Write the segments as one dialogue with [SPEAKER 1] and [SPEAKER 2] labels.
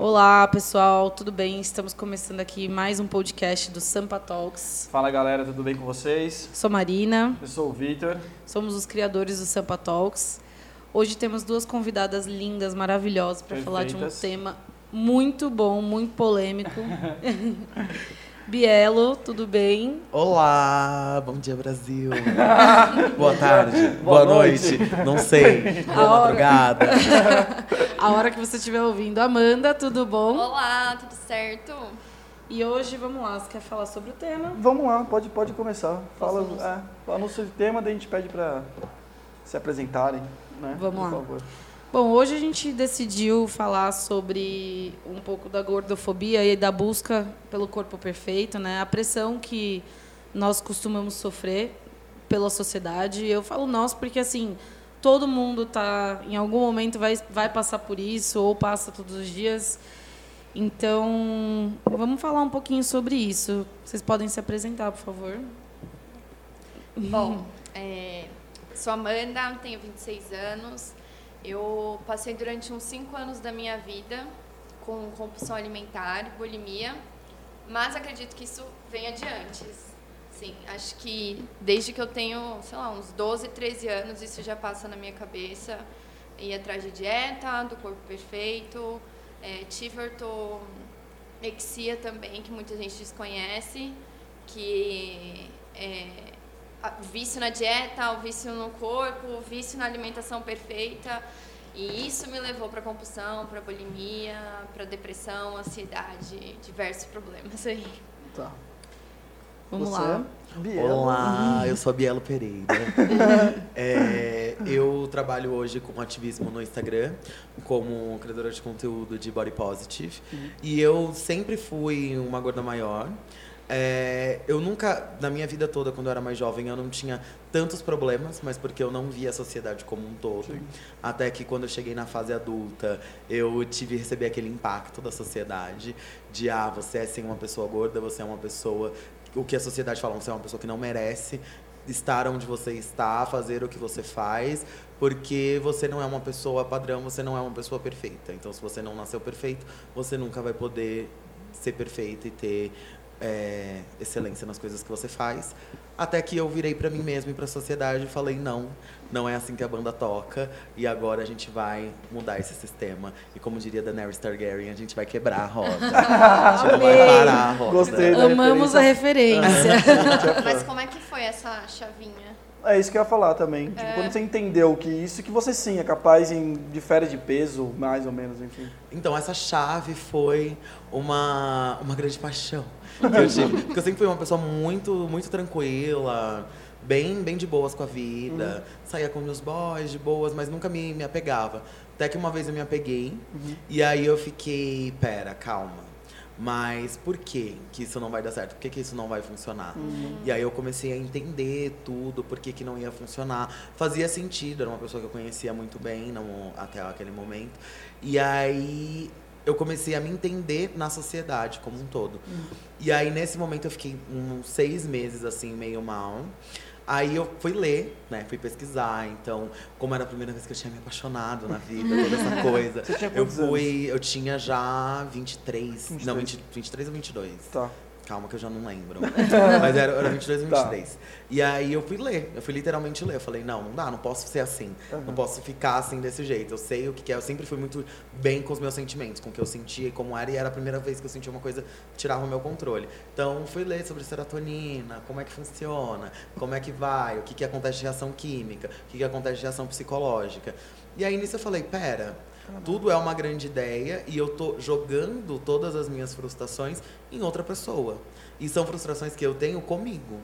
[SPEAKER 1] Olá, pessoal, tudo bem? Estamos começando aqui mais um podcast do Sampa Talks.
[SPEAKER 2] Fala galera, tudo bem com vocês?
[SPEAKER 1] Sou Marina.
[SPEAKER 2] Eu sou o Vitor.
[SPEAKER 1] Somos os criadores do Sampa Talks. Hoje temos duas convidadas lindas, maravilhosas, para falar de um tema muito bom, muito polêmico. Bielo, tudo bem?
[SPEAKER 3] Olá, bom dia Brasil. Boa tarde, boa, boa noite. noite. não sei, boa hora... madrugada.
[SPEAKER 1] A hora que você estiver ouvindo. Amanda, tudo bom?
[SPEAKER 4] Olá, tudo certo?
[SPEAKER 1] E hoje, vamos lá, você quer falar sobre o tema?
[SPEAKER 2] Vamos lá, pode, pode começar. Fala, é, anúncio o tema, daí a gente pede para se apresentarem. Né?
[SPEAKER 1] Vamos Por lá. Favor. Bom, hoje a gente decidiu falar sobre um pouco da gordofobia e da busca pelo corpo perfeito, né? A pressão que nós costumamos sofrer pela sociedade. Eu falo nós porque assim, todo mundo tá em algum momento vai vai passar por isso ou passa todos os dias. Então, vamos falar um pouquinho sobre isso. Vocês podem se apresentar, por favor.
[SPEAKER 4] Bom, é, sou Amanda, tenho 26 anos. Eu passei durante uns cinco anos da minha vida com compulsão alimentar, bulimia, mas acredito que isso venha de antes. Sim, acho que desde que eu tenho, sei lá, uns 12, 13 anos, isso já passa na minha cabeça. Ir atrás de dieta, do corpo perfeito, é, tive ortorexia também, que muita gente desconhece, que é, vício na dieta, o vício no corpo, o vício na alimentação perfeita. E isso me levou para compulsão, para bulimia, para depressão, ansiedade, diversos problemas aí.
[SPEAKER 2] Tá.
[SPEAKER 1] Vamos Você? lá.
[SPEAKER 3] Bielo. Olá, eu sou a Bielo Pereira. é, eu trabalho hoje com ativismo no Instagram, como criadora de conteúdo de Body Positive. Uhum. E eu sempre fui uma gorda maior. É, eu nunca, na minha vida toda, quando eu era mais jovem, eu não tinha tantos problemas, mas porque eu não via a sociedade como um todo. Sim. Até que quando eu cheguei na fase adulta, eu tive que receber aquele impacto da sociedade de, ah, você é sim uma pessoa gorda, você é uma pessoa. O que a sociedade fala, você é uma pessoa que não merece estar onde você está, fazer o que você faz, porque você não é uma pessoa padrão, você não é uma pessoa perfeita. Então, se você não nasceu perfeito, você nunca vai poder ser perfeito e ter é, excelência nas coisas que você faz. Até que eu virei para mim mesmo e para a sociedade e falei: não, não é assim que a banda toca e agora a gente vai mudar esse sistema. E como diria Daenerys Targaryen, a gente vai quebrar a roda. a gente não vai parar a roda.
[SPEAKER 1] Gostei da Amamos referência. a referência.
[SPEAKER 4] Mas como é que foi essa chavinha?
[SPEAKER 2] É isso que eu ia falar também. Tipo, é. quando você entendeu que isso que você sim é capaz em de férias de peso, mais ou menos, enfim.
[SPEAKER 3] Então, essa chave foi uma, uma grande paixão que eu tive. Porque eu sempre fui uma pessoa muito, muito tranquila, bem, bem de boas com a vida. Uhum. Saía com meus boys de boas, mas nunca me, me apegava. Até que uma vez eu me apeguei uhum. e aí eu fiquei, pera, calma mas por que que isso não vai dar certo? Por que, que isso não vai funcionar? Uhum. E aí eu comecei a entender tudo, por que, que não ia funcionar. Fazia sentido, era uma pessoa que eu conhecia muito bem não, até aquele momento. E aí eu comecei a me entender na sociedade como um todo. Uhum. E aí nesse momento eu fiquei uns seis meses assim, meio mal. Aí eu fui ler, né? Fui pesquisar. Então, como era a primeira vez que eu tinha me apaixonado na vida, toda essa coisa.
[SPEAKER 2] Você tinha
[SPEAKER 3] eu
[SPEAKER 2] fui,
[SPEAKER 3] anos? eu tinha já 23, 23. não, 20, 23 ou 22.
[SPEAKER 2] Tá.
[SPEAKER 3] Calma que eu já não lembro. Mas era, era 22 e 23. Tá. E aí eu fui ler. Eu fui literalmente ler. Eu falei, não, não dá, não posso ser assim. Uhum. Não posso ficar assim desse jeito. Eu sei o que é. Eu sempre fui muito bem com os meus sentimentos, com o que eu sentia e como era. E era a primeira vez que eu sentia uma coisa que tirava o meu controle. Então fui ler sobre serotonina, como é que funciona, como é que vai, o que, que acontece de reação química, o que, que acontece de reação psicológica. E aí nisso eu falei, pera, tudo é uma grande ideia e eu tô jogando todas as minhas frustrações em outra pessoa. E são frustrações que eu tenho comigo.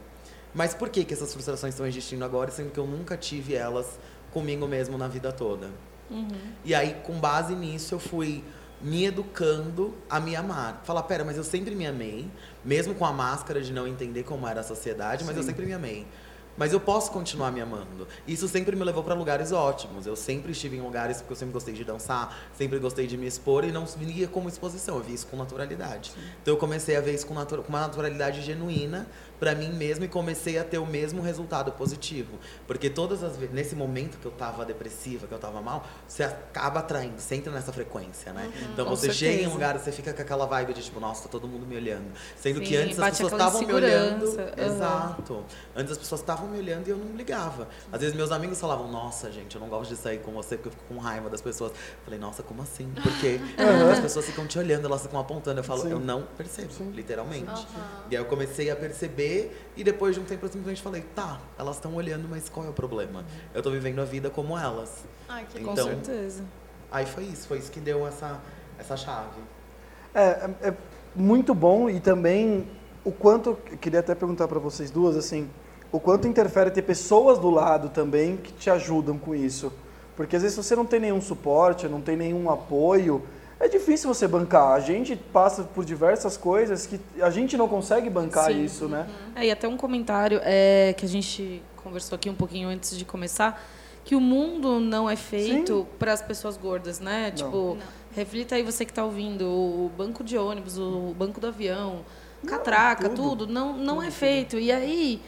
[SPEAKER 3] Mas por que, que essas frustrações estão existindo agora, sendo que eu nunca tive elas comigo mesmo na vida toda? Uhum. E aí, com base nisso, eu fui me educando a me amar. Falar, pera, mas eu sempre me amei, mesmo com a máscara de não entender como era a sociedade, mas Sim. eu sempre me amei. Mas eu posso continuar me amando. Isso sempre me levou para lugares ótimos. Eu sempre estive em lugares porque eu sempre gostei de dançar, sempre gostei de me expor e não via como exposição, eu via isso com naturalidade. Então eu comecei a ver isso com, natu com uma naturalidade genuína para mim mesmo e comecei a ter o mesmo resultado positivo. Porque todas as vezes, nesse momento que eu tava depressiva, que eu tava mal, você acaba atraindo, você entra nessa frequência, né? Uhum, então você certeza. chega em um lugar, você fica com aquela vibe de tipo, nossa, tá todo mundo me olhando. Sendo Sim, que antes as pessoas estavam me olhando. Uhum. Exato. Antes as pessoas estavam me olhando e eu não ligava. Às vezes meus amigos falavam, nossa, gente, eu não gosto de sair com você porque eu fico com raiva das pessoas. falei, nossa, como assim? Porque uhum. as pessoas ficam te olhando, elas ficam apontando. Eu falo, Sim. eu não percebo, Sim. literalmente. E aí eu comecei a perceber e depois de um tempo eu simplesmente falei, tá, elas estão olhando, mas qual é o problema? Eu tô vivendo a vida como elas.
[SPEAKER 1] Ai, que então, com certeza.
[SPEAKER 3] Aí foi isso, foi isso que deu essa, essa chave.
[SPEAKER 2] É, é, é muito bom e também o quanto, queria até perguntar para vocês duas, assim, o quanto interfere ter pessoas do lado também que te ajudam com isso. Porque às vezes você não tem nenhum suporte, não tem nenhum apoio, é difícil você bancar. A gente passa por diversas coisas que a gente não consegue bancar Sim. isso, né?
[SPEAKER 1] Uhum. É, e até um comentário é, que a gente conversou aqui um pouquinho antes de começar, que o mundo não é feito para as pessoas gordas, né? Não. Tipo, não. reflita aí você que está ouvindo, o banco de ônibus, o banco do avião, catraca, tudo. tudo, não, não tudo, é feito. E aí,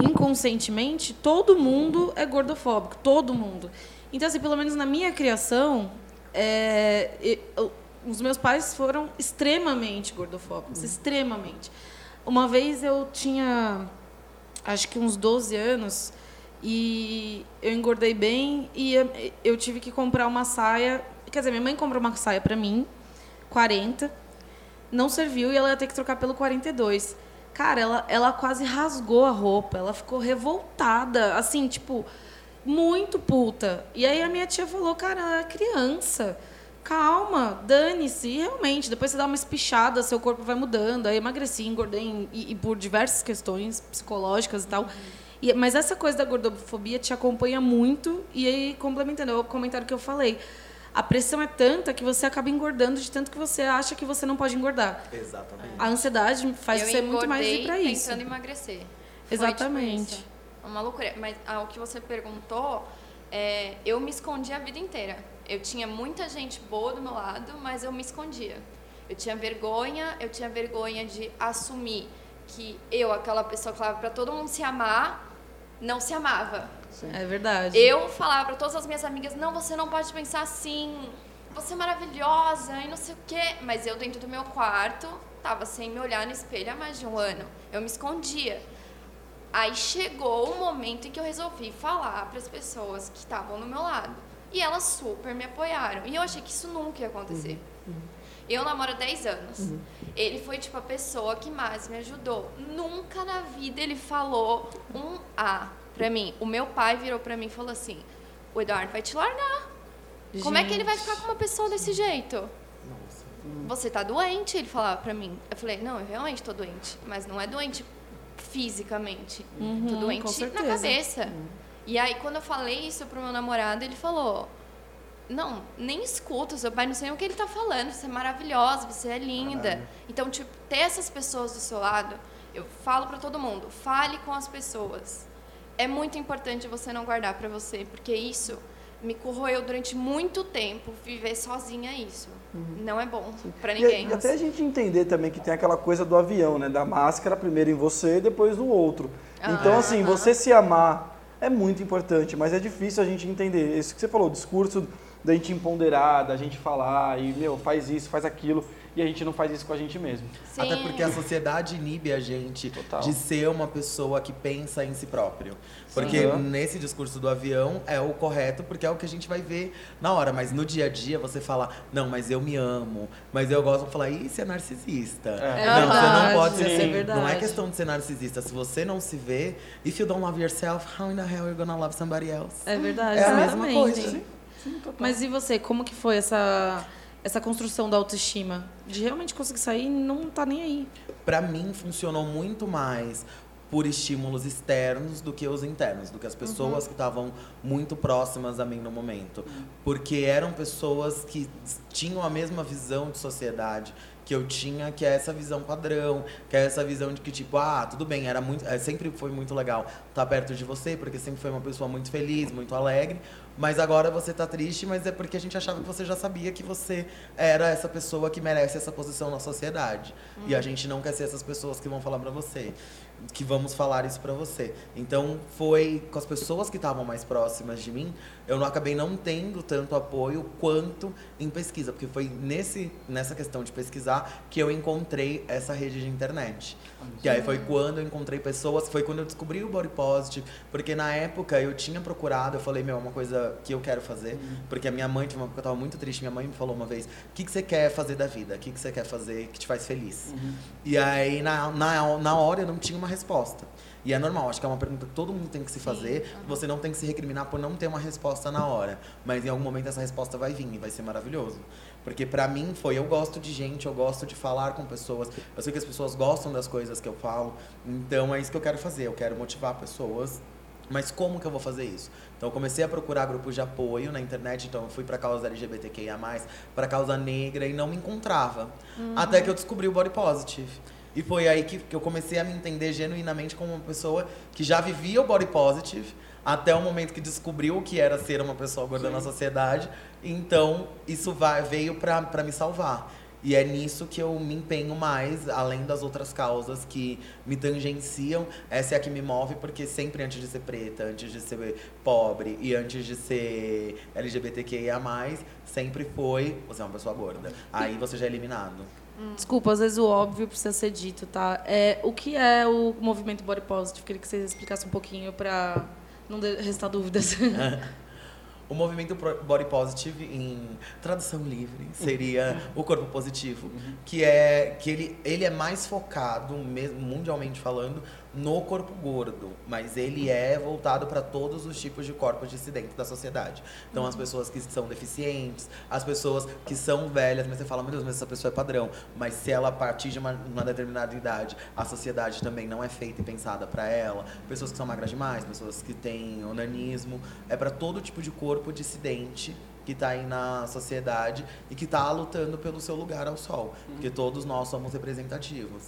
[SPEAKER 1] inconscientemente, todo mundo é gordofóbico, todo mundo. Então, assim, pelo menos na minha criação, é, eu, os meus pais foram extremamente gordofóbicos, uhum. extremamente. Uma vez eu tinha, acho que uns 12 anos, e eu engordei bem e eu tive que comprar uma saia. Quer dizer, minha mãe comprou uma saia para mim, 40, não serviu e ela ia ter que trocar pelo 42. Cara, ela, ela quase rasgou a roupa, ela ficou revoltada, assim, tipo, muito puta. E aí a minha tia falou, cara, ela é criança. Calma, dane-se. E realmente, depois você dá uma espichada, seu corpo vai mudando. Aí emagreci, engordei e, e por diversas questões psicológicas e tal. Uhum. E, mas essa coisa da gordofobia te acompanha muito. E aí, complementando é o comentário que eu falei, a pressão é tanta que você acaba engordando de tanto que você acha que você não pode engordar.
[SPEAKER 3] Exatamente.
[SPEAKER 1] A ansiedade faz eu você muito mais ir para isso.
[SPEAKER 4] pensando em emagrecer.
[SPEAKER 1] Exatamente.
[SPEAKER 4] Tipo uma loucura. Mas ao que você perguntou, é, eu me escondi a vida inteira. Eu tinha muita gente boa do meu lado, mas eu me escondia. Eu tinha vergonha, eu tinha vergonha de assumir que eu, aquela pessoa que falava para todo mundo se amar, não se amava.
[SPEAKER 1] É verdade.
[SPEAKER 4] Eu falava para todas as minhas amigas: não, você não pode pensar assim, você é maravilhosa e não sei o quê. Mas eu, dentro do meu quarto, tava sem me olhar no espelho há mais de um ano. Eu me escondia. Aí chegou o momento em que eu resolvi falar para as pessoas que estavam no meu lado. E elas super me apoiaram. E eu achei que isso nunca ia acontecer. Uhum. Uhum. Eu namoro há 10 anos. Uhum. Ele foi, tipo, a pessoa que mais me ajudou. Nunca na vida ele falou um A pra mim. O meu pai virou pra mim e falou assim: o Eduardo vai te largar. Gente. Como é que ele vai ficar com uma pessoa desse jeito? Nossa. Você tá doente, ele falava pra mim. Eu falei, não, eu realmente tô doente. Mas não é doente fisicamente. Uhum, tô doente na cabeça. Uhum. E aí, quando eu falei isso pro meu namorado, ele falou: Não, nem escuta, seu pai não sei o que ele tá falando. Você é maravilhosa, você é linda. Então, tipo, ter essas pessoas do seu lado, eu falo para todo mundo: fale com as pessoas. É muito importante você não guardar para você, porque isso me corroeu durante muito tempo viver sozinha isso. Uhum. Não é bom para ninguém.
[SPEAKER 2] E, até a gente entender também que tem aquela coisa do avião, né? Da máscara primeiro em você e depois no outro. Ah, então, assim, você se amar é muito importante, mas é difícil a gente entender. Isso que você falou, o discurso da gente empoderar, da gente falar e, meu, faz isso, faz aquilo e a gente não faz isso com a gente mesmo.
[SPEAKER 3] Sim. Até porque a sociedade inibe a gente Total. de ser uma pessoa que pensa em si próprio. Porque Sim. nesse discurso do avião é o correto, porque é o que a gente vai ver na hora. Mas no dia a dia você fala, não, mas eu me amo. Mas eu gosto de falar, isso é narcisista.
[SPEAKER 1] É.
[SPEAKER 3] Não,
[SPEAKER 1] verdade,
[SPEAKER 3] você não pode
[SPEAKER 1] ser. É
[SPEAKER 3] não é questão de ser narcisista. Se você não se vê, if you don't love yourself, how in the hell are you gonna love somebody else?
[SPEAKER 1] É verdade.
[SPEAKER 3] É a mesma coisa. Sim.
[SPEAKER 1] Sim, mas e você, como que foi essa essa construção da autoestima, de realmente conseguir sair e não tá nem aí.
[SPEAKER 3] Para mim funcionou muito mais por estímulos externos do que os internos, do que as pessoas que estavam muito próximas a mim no momento. Porque eram pessoas que tinham a mesma visão de sociedade que eu tinha, que é essa visão padrão, que é essa visão de que, tipo, ah, tudo bem, era muito, é, sempre foi muito legal estar perto de você, porque sempre foi uma pessoa muito feliz, muito alegre, mas agora você tá triste, mas é porque a gente achava que você já sabia que você era essa pessoa que merece essa posição na sociedade. E a gente não quer ser essas pessoas que vão falar pra você que vamos falar isso para você. Então, foi com as pessoas que estavam mais próximas de mim, eu não acabei não tendo tanto apoio quanto em pesquisa, porque foi nesse nessa questão de pesquisar que eu encontrei essa rede de internet. E aí foi quando eu encontrei pessoas, foi quando eu descobri o Body Positive, porque na época eu tinha procurado, eu falei, meu, é uma coisa que eu quero fazer, porque a minha mãe, tinha uma época eu tava muito triste, minha mãe me falou uma vez, o que, que você quer fazer da vida? O que, que você quer fazer que te faz feliz? E aí, na, na, na hora, eu não tinha uma resposta. E é normal, acho que é uma pergunta que todo mundo tem que se fazer. Você não tem que se recriminar por não ter uma resposta na hora. Mas em algum momento essa resposta vai vir e vai ser maravilhoso. Porque pra mim foi, eu gosto de gente, eu gosto de falar com pessoas. Eu sei que as pessoas gostam das coisas que eu falo. Então é isso que eu quero fazer. Eu quero motivar pessoas. Mas como que eu vou fazer isso? Então eu comecei a procurar grupos de apoio na internet, então eu fui para causa LGBTQIA+, para causa negra e não me encontrava. Até que eu descobri o Body Positive. E foi aí que, que eu comecei a me entender genuinamente como uma pessoa que já vivia o Body Positive, até o momento que descobriu o que era ser uma pessoa gorda na sociedade. Então, isso vai, veio para me salvar. E é nisso que eu me empenho mais, além das outras causas que me tangenciam. Essa é a que me move, porque sempre antes de ser preta, antes de ser pobre e antes de ser LGBTQIA, sempre foi você é uma pessoa gorda. Aí você já é eliminado.
[SPEAKER 1] Desculpa, às vezes o óbvio precisa ser dito, tá? É, o que é o movimento Body Positive? Queria que vocês explicassem um pouquinho para não restar dúvidas.
[SPEAKER 3] O movimento body positive, em tradução livre, seria o corpo positivo, que é que ele, ele é mais focado, mesmo mundialmente falando, no corpo gordo, mas ele é voltado para todos os tipos de corpos dissidentes da sociedade. Então, as pessoas que são deficientes, as pessoas que são velhas, mas você fala, meu Deus, mas essa pessoa é padrão. Mas se ela partir de uma, uma determinada idade, a sociedade também não é feita e pensada para ela. Pessoas que são magras demais, pessoas que têm onanismo, é para todo tipo de corpo dissidente que está aí na sociedade e que está lutando pelo seu lugar ao sol, porque todos nós somos representativos.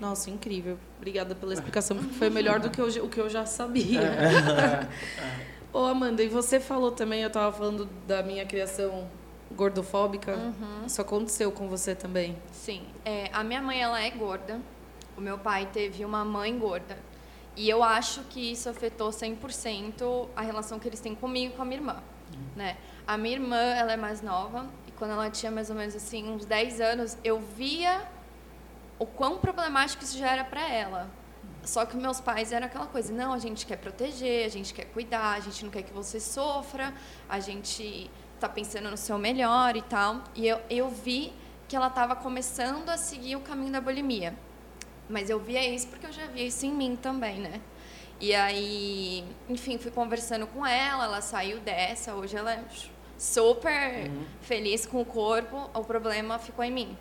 [SPEAKER 1] Nossa, incrível. Obrigada pela explicação, porque foi melhor do que eu, já- o que eu já sabia. Ô, Amanda, e você falou também, eu estava falando da minha criação gordofóbica. Isso aconteceu com você também.
[SPEAKER 4] Sim. É, a minha mãe, ela é gorda. O meu pai teve uma mãe gorda. E eu acho que isso afetou 100% a relação que eles têm comigo e com a minha irmã. Né? A minha irmã, ela é mais nova. E quando ela tinha mais ou menos assim, uns 10 anos, eu via o quão problemático isso já era para ela. Só que meus pais eram aquela coisa, não, a gente quer proteger, a gente quer cuidar, a gente não quer que você sofra, a gente tá pensando no seu melhor e tal. E eu, eu vi que ela estava começando a seguir o caminho da bulimia. Mas eu via isso porque eu já via isso em mim também, né? E aí, enfim, fui conversando com ela, ela saiu dessa, hoje ela é super feliz com o corpo, o problema ficou em mim,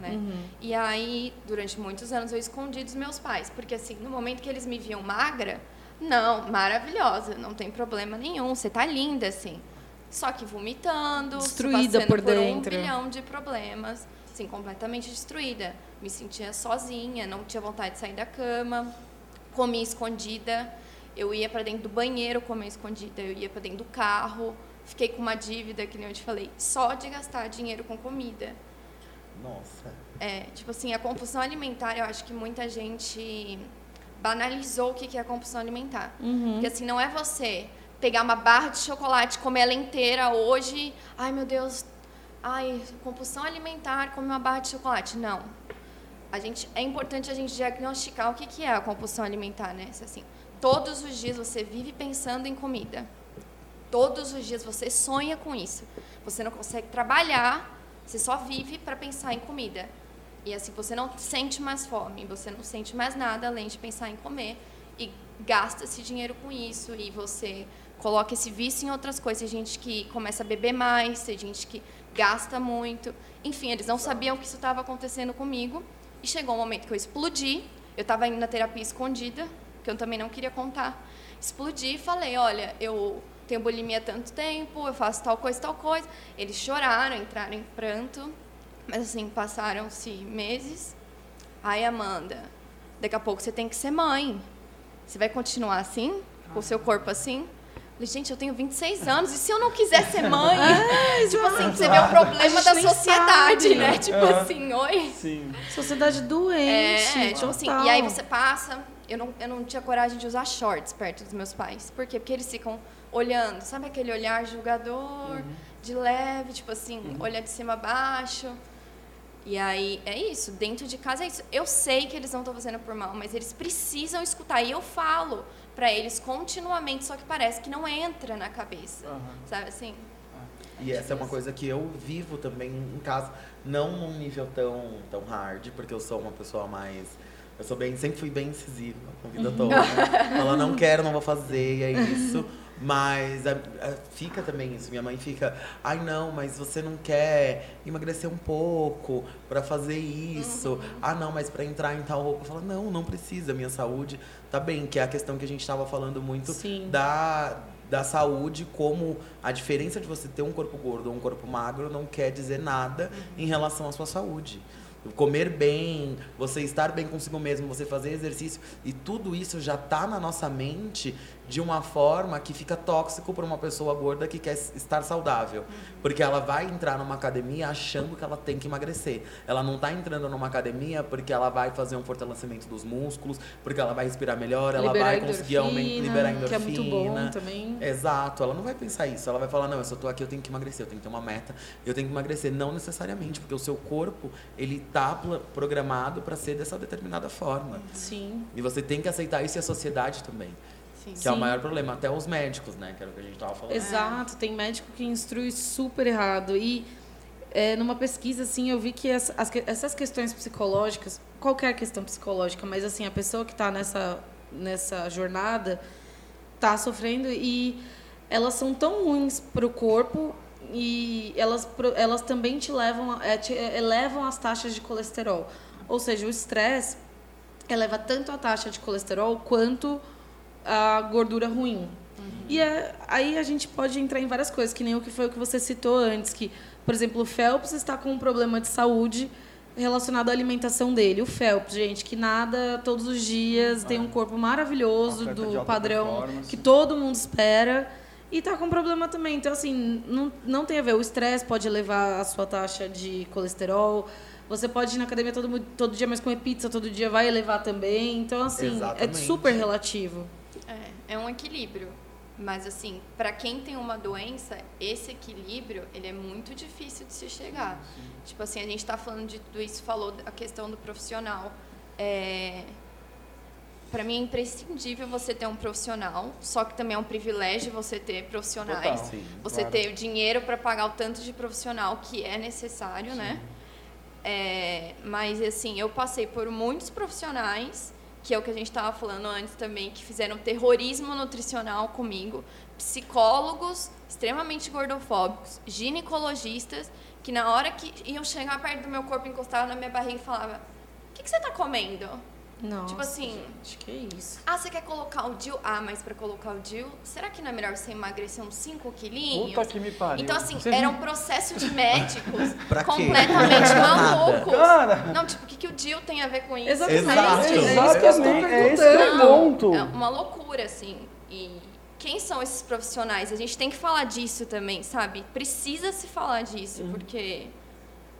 [SPEAKER 4] né? E aí, durante muitos anos eu escondi dos meus pais, porque assim, no momento que eles me viam magra, não, maravilhosa, não tem problema nenhum, você tá linda assim. Só que vomitando,
[SPEAKER 1] Destruída
[SPEAKER 4] passando
[SPEAKER 1] por
[SPEAKER 4] um
[SPEAKER 1] dentro.
[SPEAKER 4] bilhão de problemas, assim, completamente destruída. Me sentia sozinha, não tinha vontade de sair da cama, comia escondida. Eu ia para dentro do banheiro comer escondida, eu ia para dentro do carro. Fiquei com uma dívida, que nem eu te falei, só de gastar dinheiro com comida.
[SPEAKER 3] Nossa.
[SPEAKER 4] É, tipo assim, a compulsão alimentar, eu acho que muita gente banalizou o que que é a compulsão alimentar. Porque assim, não é você pegar uma barra de chocolate, comer ela inteira hoje, ai meu Deus, ai, compulsão alimentar, comer uma barra de chocolate. Não. A gente, é importante a gente diagnosticar o que que é a compulsão alimentar, né? Assim, todos os dias você vive pensando em comida. Todos os dias você sonha com isso. Você não consegue trabalhar, você só vive para pensar em comida. E assim, você não sente mais fome, você não sente mais nada além de pensar em comer. E gasta esse dinheiro com isso. E você coloca esse vício em outras coisas. Tem gente que começa a beber mais, tem gente que gasta muito. Enfim, eles não sabiam que isso estava acontecendo comigo. E chegou um momento que eu explodi. Eu tava indo na terapia escondida, que eu também não queria contar. Explodi e falei, olha, eu tenho bulimia há tanto tempo, eu faço tal coisa, tal coisa. Eles choraram, entraram em pranto, mas assim, passaram-se meses. Ai, Amanda, daqui a pouco você tem que ser mãe. Você vai continuar assim, com o seu corpo assim? Falei, gente, eu tenho 26 anos, e se eu não quiser ser mãe? tipo assim, você vê o problema da sociedade,
[SPEAKER 1] sabe.
[SPEAKER 4] né? Tipo
[SPEAKER 2] Aham.
[SPEAKER 4] assim, oi.
[SPEAKER 2] Sim.
[SPEAKER 1] Sociedade doente.
[SPEAKER 4] É, tipo assim, e aí você passa. Eu não, eu não tinha coragem de usar shorts perto dos meus pais. Por quê? Porque eles ficam olhando, sabe aquele olhar julgador, de leve, tipo assim, olhar de cima a baixo. E aí é isso, dentro de casa é isso. Eu sei que eles não estão fazendo por mal, mas eles precisam escutar. E eu falo pra eles continuamente, só que parece que não entra na cabeça. Sabe assim?
[SPEAKER 3] E essa é uma coisa que eu vivo também em casa, não num nível tão, tão hard, porque eu sou uma pessoa mais. Eu sou bem, sempre fui bem incisiva a vida toda. Ela não quero, não vou fazer, e é isso. Mas a- a- fica também isso. Minha mãe fica, ai não, mas você não quer emagrecer um pouco pra fazer isso. Ah não, mas pra entrar em tal roupa. Eu falo, não, não precisa, minha saúde tá bem, que é a questão que a gente tava falando muito
[SPEAKER 1] Sim.
[SPEAKER 3] da, da saúde, como a diferença de você ter um corpo gordo ou um corpo magro não quer dizer nada em relação à sua saúde. Comer bem, você estar bem consigo mesmo, você fazer exercício, e tudo isso já tá na nossa mente de uma forma que fica tóxico para uma pessoa gorda que quer estar saudável. Porque ela vai entrar numa academia achando que ela tem que emagrecer. Ela não tá entrando numa academia porque ela vai fazer um fortalecimento dos músculos, porque ela vai respirar melhor, ela
[SPEAKER 1] Liberar
[SPEAKER 3] vai conseguir aumentar, liberar endorfina.
[SPEAKER 1] Que é muito bom também.
[SPEAKER 3] Exato, ela não vai pensar isso. Ela vai falar, não, eu só tô aqui, eu tenho que emagrecer, eu tenho que ter uma meta, eu tenho que emagrecer. Não necessariamente, porque o seu corpo, ele tá programado para ser dessa determinada forma.
[SPEAKER 1] Sim.
[SPEAKER 3] E você tem que aceitar isso e a sociedade também.
[SPEAKER 4] Sim.
[SPEAKER 3] Que é o
[SPEAKER 1] Sim.
[SPEAKER 3] maior problema. Até os médicos, né? Que era o que a gente tava falando.
[SPEAKER 1] Exato, tem médico que instrui super errado. E é, numa pesquisa, assim, eu vi que as- as essas questões psicológicas, qualquer questão psicológica, mas assim, a pessoa que está nessa, nessa jornada está sofrendo e elas são tão ruins para o corpo e elas, elas também te levam, a- é, te elevam as taxas de colesterol. Ou seja, o estresse eleva tanto a taxa de colesterol quanto a gordura ruim. E é- aí a gente pode entrar em várias coisas, que nem o que foi o que você citou antes, que, por exemplo, o Phelps está com um problema de saúde relacionado à alimentação dele. O Phelps, gente, que nada todos os dias, tem um corpo maravilhoso, do padrão que todo mundo espera. E tá com problema também. Então, assim, não, não tem a ver. O estresse pode elevar a sua taxa de colesterol. Você pode ir na academia todo, todo dia, mas comer pizza todo dia vai elevar também. Então, assim, é
[SPEAKER 3] Exatamente.
[SPEAKER 1] super relativo.
[SPEAKER 4] É, é um equilíbrio. Mas assim, para quem tem uma doença, esse equilíbrio, ele é muito difícil de se chegar. Tipo assim, a gente está falando de tudo isso, falou a questão do profissional. É, para mim é imprescindível você ter um profissional, só que também é um privilégio você ter profissionais.
[SPEAKER 2] Total.
[SPEAKER 3] Sim.
[SPEAKER 4] Você
[SPEAKER 2] Claro.
[SPEAKER 4] ter o dinheiro para pagar o tanto de profissional que é necessário, né? É, mas assim, eu passei por muitos profissionais, que é o que a gente estava falando antes também, que fizeram terrorismo nutricional comigo, psicólogos extremamente gordofóbicos, ginecologistas, que na hora que iam chegar perto do meu corpo, encostavam na minha barriga e falavam: "O que, que você está comendo?"
[SPEAKER 1] Nossa,
[SPEAKER 4] Tipo assim,
[SPEAKER 1] gente, que isso.
[SPEAKER 4] Ah, você quer colocar o DIL? Ah, mas para colocar o DIL, será que não é melhor você emagrecer uns 5 quilinhos?
[SPEAKER 2] Puta que me pariu.
[SPEAKER 4] Então, assim,
[SPEAKER 2] Você
[SPEAKER 4] era um processo de médicos completamente malucos.
[SPEAKER 2] Cara!
[SPEAKER 4] Não, tipo, o que, que o DIL tem a ver com isso?
[SPEAKER 1] Exatamente. É isso que eu estou
[SPEAKER 2] Exatamente, é esse ponto.
[SPEAKER 4] É uma loucura, assim. E quem são esses profissionais? A gente tem que falar disso também, sabe? Precisa se falar disso, porque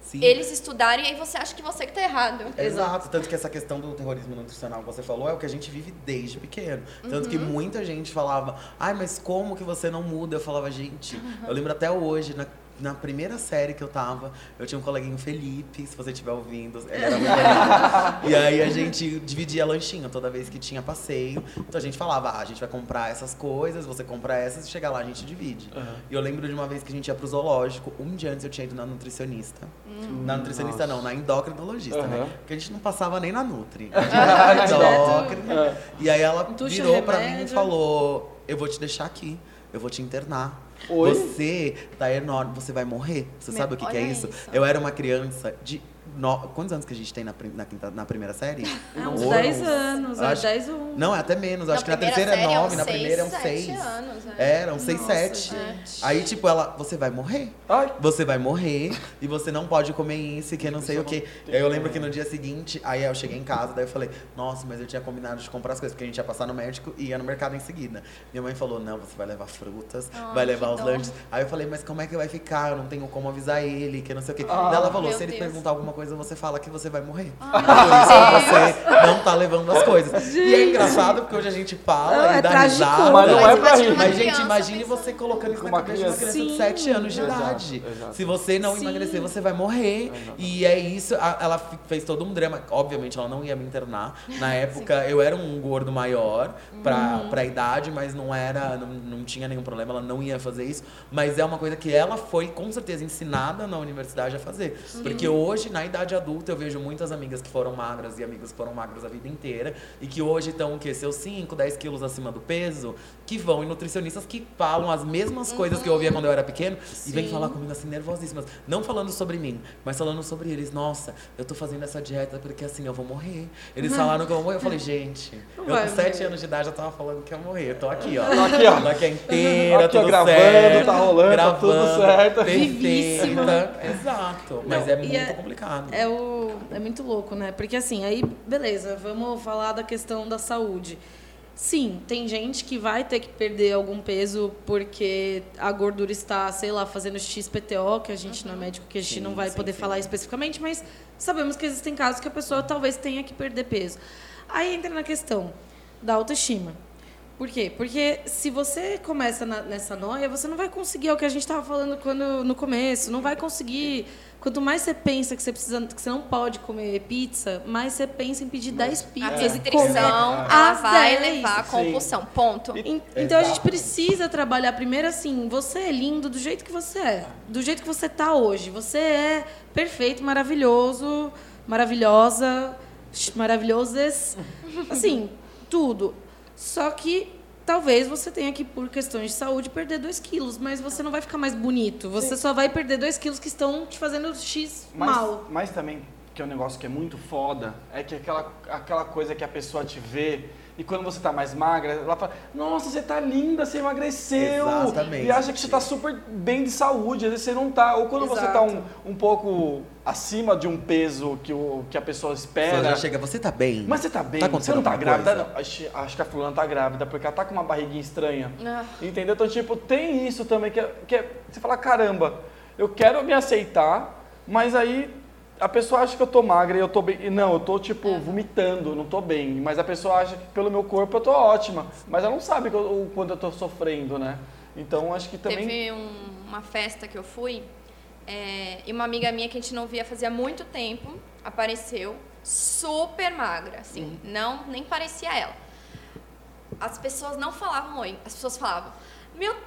[SPEAKER 3] Sim.
[SPEAKER 4] eles estudaram e aí você acha que você que tá errado.
[SPEAKER 3] Exato, tanto que essa questão do terrorismo nutricional que você falou é o que a gente vive desde pequeno. Tanto que muita gente falava, ai, mas como que você não muda? Eu falava, gente, eu lembro até hoje, na, na primeira série que eu tava, eu tinha um coleguinho Felipe, se você estiver ouvindo, ele era muito. E aí a gente dividia lanchinho toda vez que tinha passeio. Então a gente falava, ah, a gente vai comprar essas coisas, você compra essas e chegar lá a gente divide. E eu lembro de uma vez que a gente ia pro zoológico, um dia antes eu tinha ido na nutricionista. Na nutricionista não, na endocrinologista,
[SPEAKER 2] Aham.
[SPEAKER 3] né? Porque a gente não passava nem na Nutri. A gente ia na endócrina.
[SPEAKER 2] É.
[SPEAKER 3] E aí ela
[SPEAKER 1] Tuxa
[SPEAKER 3] virou pra mim e falou: Eu vou te deixar aqui, eu vou te internar.
[SPEAKER 2] Oi?
[SPEAKER 3] Você tá enorme, você vai morrer. Você
[SPEAKER 4] Meu,
[SPEAKER 3] sabe o que, que é isso?
[SPEAKER 4] isso.
[SPEAKER 3] Eu era uma criança de no- Quantos anos que a gente tem na, prim- na, quinta- na primeira série?
[SPEAKER 1] É uns
[SPEAKER 3] Ou
[SPEAKER 1] 10
[SPEAKER 3] uns-
[SPEAKER 1] anos, é
[SPEAKER 3] acho-
[SPEAKER 1] 10 ou 1.
[SPEAKER 3] Não, é até menos. Acho que na terceira é
[SPEAKER 4] série
[SPEAKER 3] nove,
[SPEAKER 4] uns
[SPEAKER 3] na
[SPEAKER 4] seis,
[SPEAKER 3] primeira é um
[SPEAKER 4] sete
[SPEAKER 3] seis.
[SPEAKER 4] anos, né?
[SPEAKER 3] É, eram seis,
[SPEAKER 1] Nossa,
[SPEAKER 3] sete.
[SPEAKER 1] gente.
[SPEAKER 3] Aí, tipo, ela, você vai morrer.
[SPEAKER 2] Ai,
[SPEAKER 3] Você vai morrer e você não pode comer isso, que não sei o quê. Aí eu lembro que no dia seguinte, aí eu cheguei em casa, daí eu falei, nossa, mas eu tinha combinado de comprar as coisas, porque a gente ia passar no médico e ia no mercado em seguida. Minha mãe falou, não, você vai levar frutas,
[SPEAKER 4] Ai,
[SPEAKER 3] vai levar os
[SPEAKER 4] dó.
[SPEAKER 3] lanches. Aí eu falei, mas como é que vai ficar? Eu não tenho como avisar ele, que não sei o quê.
[SPEAKER 2] Ah,
[SPEAKER 3] daí ela falou,
[SPEAKER 4] meu
[SPEAKER 3] se ele
[SPEAKER 4] Deus.
[SPEAKER 3] perguntar alguma coisa, você fala que você vai morrer.
[SPEAKER 4] Ai,
[SPEAKER 3] Por isso que você não tá levando as coisas. E é engraçado porque hoje a gente fala
[SPEAKER 1] Não,
[SPEAKER 3] e
[SPEAKER 1] é
[SPEAKER 3] dá risada.
[SPEAKER 2] Mas não é pra rir.
[SPEAKER 3] Mas, gente, imagine você colocando isso na
[SPEAKER 2] uma
[SPEAKER 3] cabeça de uma criança
[SPEAKER 1] criança.
[SPEAKER 3] de 7 anos de
[SPEAKER 2] Exato,
[SPEAKER 3] idade.
[SPEAKER 2] exato.
[SPEAKER 3] Se você não
[SPEAKER 1] Sim.
[SPEAKER 3] emagrecer, você vai morrer. E é isso. Ela fez todo um drama. Obviamente, ela não ia me internar. Na época, eu era um gordo maior pra,
[SPEAKER 1] Uhum.
[SPEAKER 3] pra idade, mas não era. Não, não tinha nenhum problema, ela não ia fazer isso. Mas é uma coisa que ela foi, com certeza, ensinada na universidade a fazer. Porque hoje, na idade adulta, eu vejo muitas amigas que foram magras e amigos que foram magros a vida inteira. E que hoje estão, o quê? Seus 5, 10 quilos acima do peso. Que vão em nutricionistas que falam as mesmas coisas que eu ouvia quando eu era pequeno. E vem
[SPEAKER 1] Sim.
[SPEAKER 3] falar comigo assim, nervosíssimas. Não falando sobre mim, mas falando sobre eles. Nossa, eu tô fazendo essa dieta porque assim eu vou morrer. Eles falaram que eu vou morrer. Eu falei, gente,
[SPEAKER 1] Não
[SPEAKER 3] eu com 7
[SPEAKER 1] morrer.
[SPEAKER 3] anos de idade já tava falando que ia morrer. Eu tô aqui, ó.
[SPEAKER 2] Tô aqui, ó.
[SPEAKER 3] Tô aqui inteira,
[SPEAKER 2] Aqui, ó,
[SPEAKER 3] tudo
[SPEAKER 2] gravando,
[SPEAKER 3] certo.
[SPEAKER 2] tá rolando, tá tudo
[SPEAKER 3] gravando,
[SPEAKER 2] certo.
[SPEAKER 3] Perfeita. Exato. Mas
[SPEAKER 1] Não,
[SPEAKER 3] é
[SPEAKER 1] e
[SPEAKER 3] muito
[SPEAKER 1] é-
[SPEAKER 3] complicado.
[SPEAKER 1] É, o, é muito louco, né? Porque assim, aí, beleza, vamos falar da questão da saúde. Sim, tem gente que vai ter que perder algum peso porque a gordura está, sei lá, fazendo XPTO, que a gente não é médico, que a gente
[SPEAKER 3] Sim,
[SPEAKER 1] não vai poder
[SPEAKER 3] sim.
[SPEAKER 1] falar especificamente, mas sabemos que existem casos que a pessoa talvez tenha que perder peso. Aí entra na questão da autoestima. Por quê? Porque se você começa na- nessa noia, você não vai conseguir, é o que a gente estava falando quando, no começo, não vai conseguir. Quanto mais você pensa que você, precisa, que você não pode comer pizza, mais você pensa em pedir 10
[SPEAKER 4] A
[SPEAKER 1] pizzas. e
[SPEAKER 4] restrição,
[SPEAKER 1] as
[SPEAKER 4] vai
[SPEAKER 1] 10.
[SPEAKER 4] levar à compulsão. Ponto.
[SPEAKER 1] En- Então a gente precisa trabalhar primeiro assim, você é lindo do jeito que você é, do jeito que você tá hoje. Você é perfeito, maravilhoso, maravilhosa, maravilhosas, assim, tudo. Só que talvez você tenha que, por questões de saúde, perder 2 quilos, mas você não vai ficar mais bonito. Você só vai perder 2 quilos que estão te fazendo X
[SPEAKER 2] Mas,
[SPEAKER 1] mal.
[SPEAKER 2] mas também, que é um negócio que é muito foda, é que aquela, aquela coisa que a pessoa te vê e quando você tá mais magra, ela fala, nossa, você tá linda, você emagreceu.
[SPEAKER 3] Exatamente.
[SPEAKER 2] E acha que você tá super bem de saúde, às vezes você não tá. Ou quando você tá um,
[SPEAKER 1] Exato.
[SPEAKER 2] um pouco acima de um peso que, o, que a pessoa espera.
[SPEAKER 3] já chega, você tá bem?
[SPEAKER 2] Mas você tá bem?
[SPEAKER 3] Tá
[SPEAKER 2] você não tá grávida? Não. Acho, acho que a fulana tá grávida, porque ela tá com uma barriguinha estranha.
[SPEAKER 4] Ah.
[SPEAKER 2] Entendeu? Então, tipo, tem isso também, que é, que é- você fala, caramba, eu quero me aceitar, mas aí a pessoa acha que eu tô magra e eu tô bem. E não, eu tô, tipo,
[SPEAKER 4] É.
[SPEAKER 2] vomitando, não tô bem. Mas a pessoa acha que pelo meu corpo eu tô ótima. Mas ela não sabe eu- o quanto eu tô sofrendo, né? Então, acho que também...
[SPEAKER 4] Teve um- uma festa que eu fui é, e uma amiga minha que a gente não via fazia muito tempo apareceu super magra, assim, não nem parecia ela. As pessoas não falavam oi, as pessoas falavam: Meu Deus,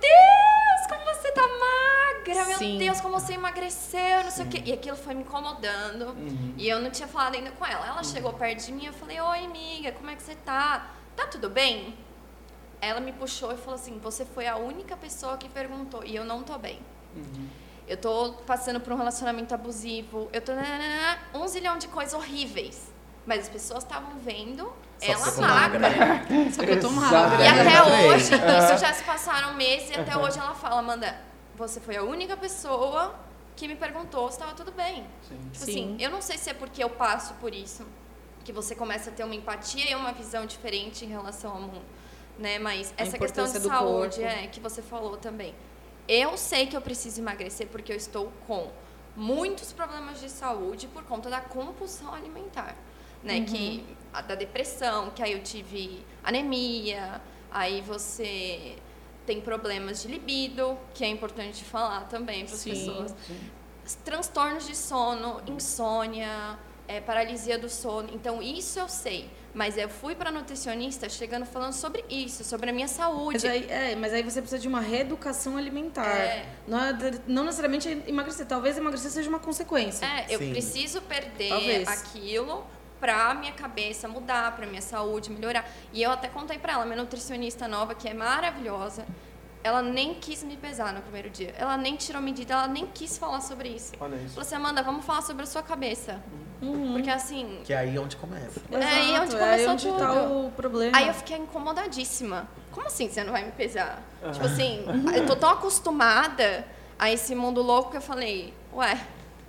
[SPEAKER 4] como você tá magra! Meu
[SPEAKER 1] Sim.
[SPEAKER 4] Deus, como você emagreceu! Não sei o quê. E aquilo foi me incomodando. E eu não tinha falado ainda com ela. Ela chegou perto de mim e eu falei: Oi, amiga, como é que você tá? Tá tudo bem? Ela me puxou e falou assim: Você foi a única pessoa que perguntou e eu não tô bem. Eu tô passando por um relacionamento abusivo. Eu tô. nananana, Um zilhão de coisas horríveis. Mas as pessoas estavam vendo
[SPEAKER 3] Só
[SPEAKER 4] ela magra.
[SPEAKER 3] magra.
[SPEAKER 1] Só que eu tô magra.
[SPEAKER 4] E até hoje, isso já se passaram meses e até hoje ela fala, Amanda, você foi a única pessoa que me perguntou se estava tudo bem.
[SPEAKER 2] Sim.
[SPEAKER 4] Tipo
[SPEAKER 1] Sim.
[SPEAKER 4] assim, eu não sei se é porque eu passo por isso, que você começa a ter uma empatia e uma visão diferente em relação ao mundo, né? Mas essa questão de saúde,
[SPEAKER 1] corpo.
[SPEAKER 4] é, que você falou também. Eu sei que eu preciso emagrecer porque eu estou com muitos problemas de saúde por conta da compulsão alimentar, né? Que a da depressão, que aí eu tive anemia, aí você tem problemas de libido, que é importante falar também para as
[SPEAKER 1] Sim.
[SPEAKER 4] pessoas transtornos de sono, insônia, é, paralisia do sono. Então, isso eu sei. Mas eu fui para nutricionista chegando falando sobre isso, sobre a minha saúde.
[SPEAKER 1] Mas aí, é, mas aí você precisa de uma reeducação alimentar.
[SPEAKER 4] É.
[SPEAKER 1] Não, é- não necessariamente emagrecer. Talvez emagrecer seja uma consequência.
[SPEAKER 4] É, eu
[SPEAKER 3] Sim.
[SPEAKER 4] preciso perder
[SPEAKER 1] Talvez.
[SPEAKER 4] aquilo pra minha cabeça mudar, pra minha saúde melhorar. E eu até contei pra ela, minha nutricionista nova, que é maravilhosa, ela nem quis me pesar no primeiro dia. Ela nem tirou medida, ela nem quis falar sobre isso.
[SPEAKER 2] Olha isso.
[SPEAKER 4] Falou assim, Amanda, vamos falar sobre a sua cabeça. Porque assim.
[SPEAKER 3] Que é aí onde começa.
[SPEAKER 4] É aí
[SPEAKER 1] Exato,
[SPEAKER 4] onde
[SPEAKER 1] é aí
[SPEAKER 4] começou
[SPEAKER 1] onde tá
[SPEAKER 4] tudo.
[SPEAKER 1] o problema.
[SPEAKER 4] Aí eu fiquei incomodadíssima. Como assim você não vai me pesar? Tipo assim, eu tô tão acostumada a esse mundo louco que eu falei, ué,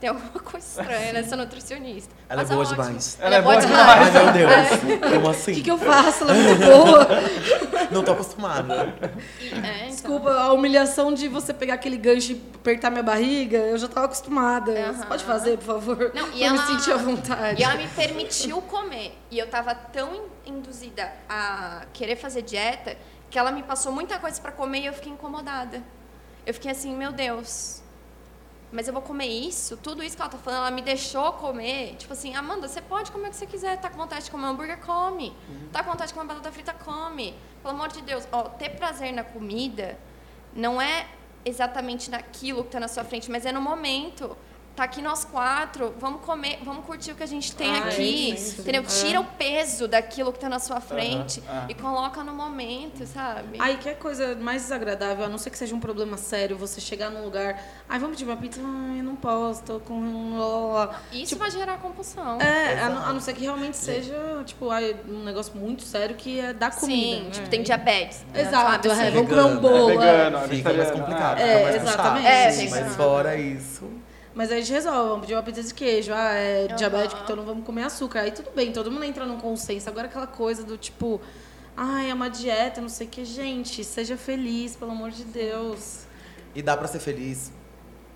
[SPEAKER 4] tem alguma coisa estranha nessa nutricionista.
[SPEAKER 3] Ela é
[SPEAKER 4] Mas
[SPEAKER 3] boa
[SPEAKER 4] ótimo.
[SPEAKER 3] demais.
[SPEAKER 4] Ela é boa
[SPEAKER 3] Ai,
[SPEAKER 4] demais.
[SPEAKER 3] meu Deus. Como
[SPEAKER 1] O
[SPEAKER 3] assim?
[SPEAKER 1] que, que eu faço? Ela é muito boa.
[SPEAKER 3] Não tô acostumada.
[SPEAKER 4] É, então.
[SPEAKER 1] Desculpa, a humilhação de você pegar aquele gancho e apertar minha barriga, eu já tava acostumada. Você pode fazer, por favor?
[SPEAKER 4] Não, e
[SPEAKER 1] pra
[SPEAKER 4] ela,
[SPEAKER 1] me sentir à vontade.
[SPEAKER 4] E ela me permitiu comer. E eu tava tão in- induzida a querer fazer dieta que ela me passou muita coisa pra comer e eu fiquei incomodada. Eu fiquei assim, meu Deus. Mas eu vou comer isso? Tudo isso que ela tá falando, ela me deixou comer. Tipo assim, Amanda, você pode comer o que você quiser. Tá com vontade de comer um hambúrguer? Come. Tá com vontade de comer batata frita? Come. Pelo amor de Deus. Ó, ter prazer na comida não é exatamente naquilo que tá na sua frente, mas é no momento. Tá aqui nós quatro, vamos comer, vamos curtir o que a gente tem
[SPEAKER 1] Ah,
[SPEAKER 4] aqui.
[SPEAKER 1] isso.
[SPEAKER 4] Entendeu?
[SPEAKER 1] É.
[SPEAKER 4] Tira o peso daquilo que tá na sua frente
[SPEAKER 2] Aham,
[SPEAKER 4] e coloca no momento, sabe?
[SPEAKER 1] Aí, que é coisa mais desagradável, a não ser que seja um problema sério, você chegar num lugar, ai, vamos pedir uma pizza? Ai, eu não posso, tô com...
[SPEAKER 4] Isso vai gerar compulsão.
[SPEAKER 1] É, a não, a não ser que realmente seja, tipo, ai, um negócio muito sério que é da comida.
[SPEAKER 4] Sim,
[SPEAKER 1] né?
[SPEAKER 4] tipo, tem diabetes. né?
[SPEAKER 1] Exato, é,
[SPEAKER 4] assim?
[SPEAKER 1] vamos comer um
[SPEAKER 3] Vegano,
[SPEAKER 1] bolo.
[SPEAKER 2] é
[SPEAKER 1] é.
[SPEAKER 2] vegano, é
[SPEAKER 3] Fica mais
[SPEAKER 2] vegetariano,
[SPEAKER 3] complicado.
[SPEAKER 2] ah.
[SPEAKER 1] É.
[SPEAKER 4] É,
[SPEAKER 3] Sim, mas
[SPEAKER 4] vegano.
[SPEAKER 3] fora isso.
[SPEAKER 1] Mas aí a gente resolve, vamos pedir uma pizza de queijo. Ah, é
[SPEAKER 4] Aham.
[SPEAKER 1] diabético, então não vamos comer açúcar. Aí tudo bem, todo mundo entra num consenso. Agora aquela coisa do tipo, ai, é uma dieta, não sei o que. Gente, seja feliz, pelo amor de Deus.
[SPEAKER 3] E dá pra ser feliz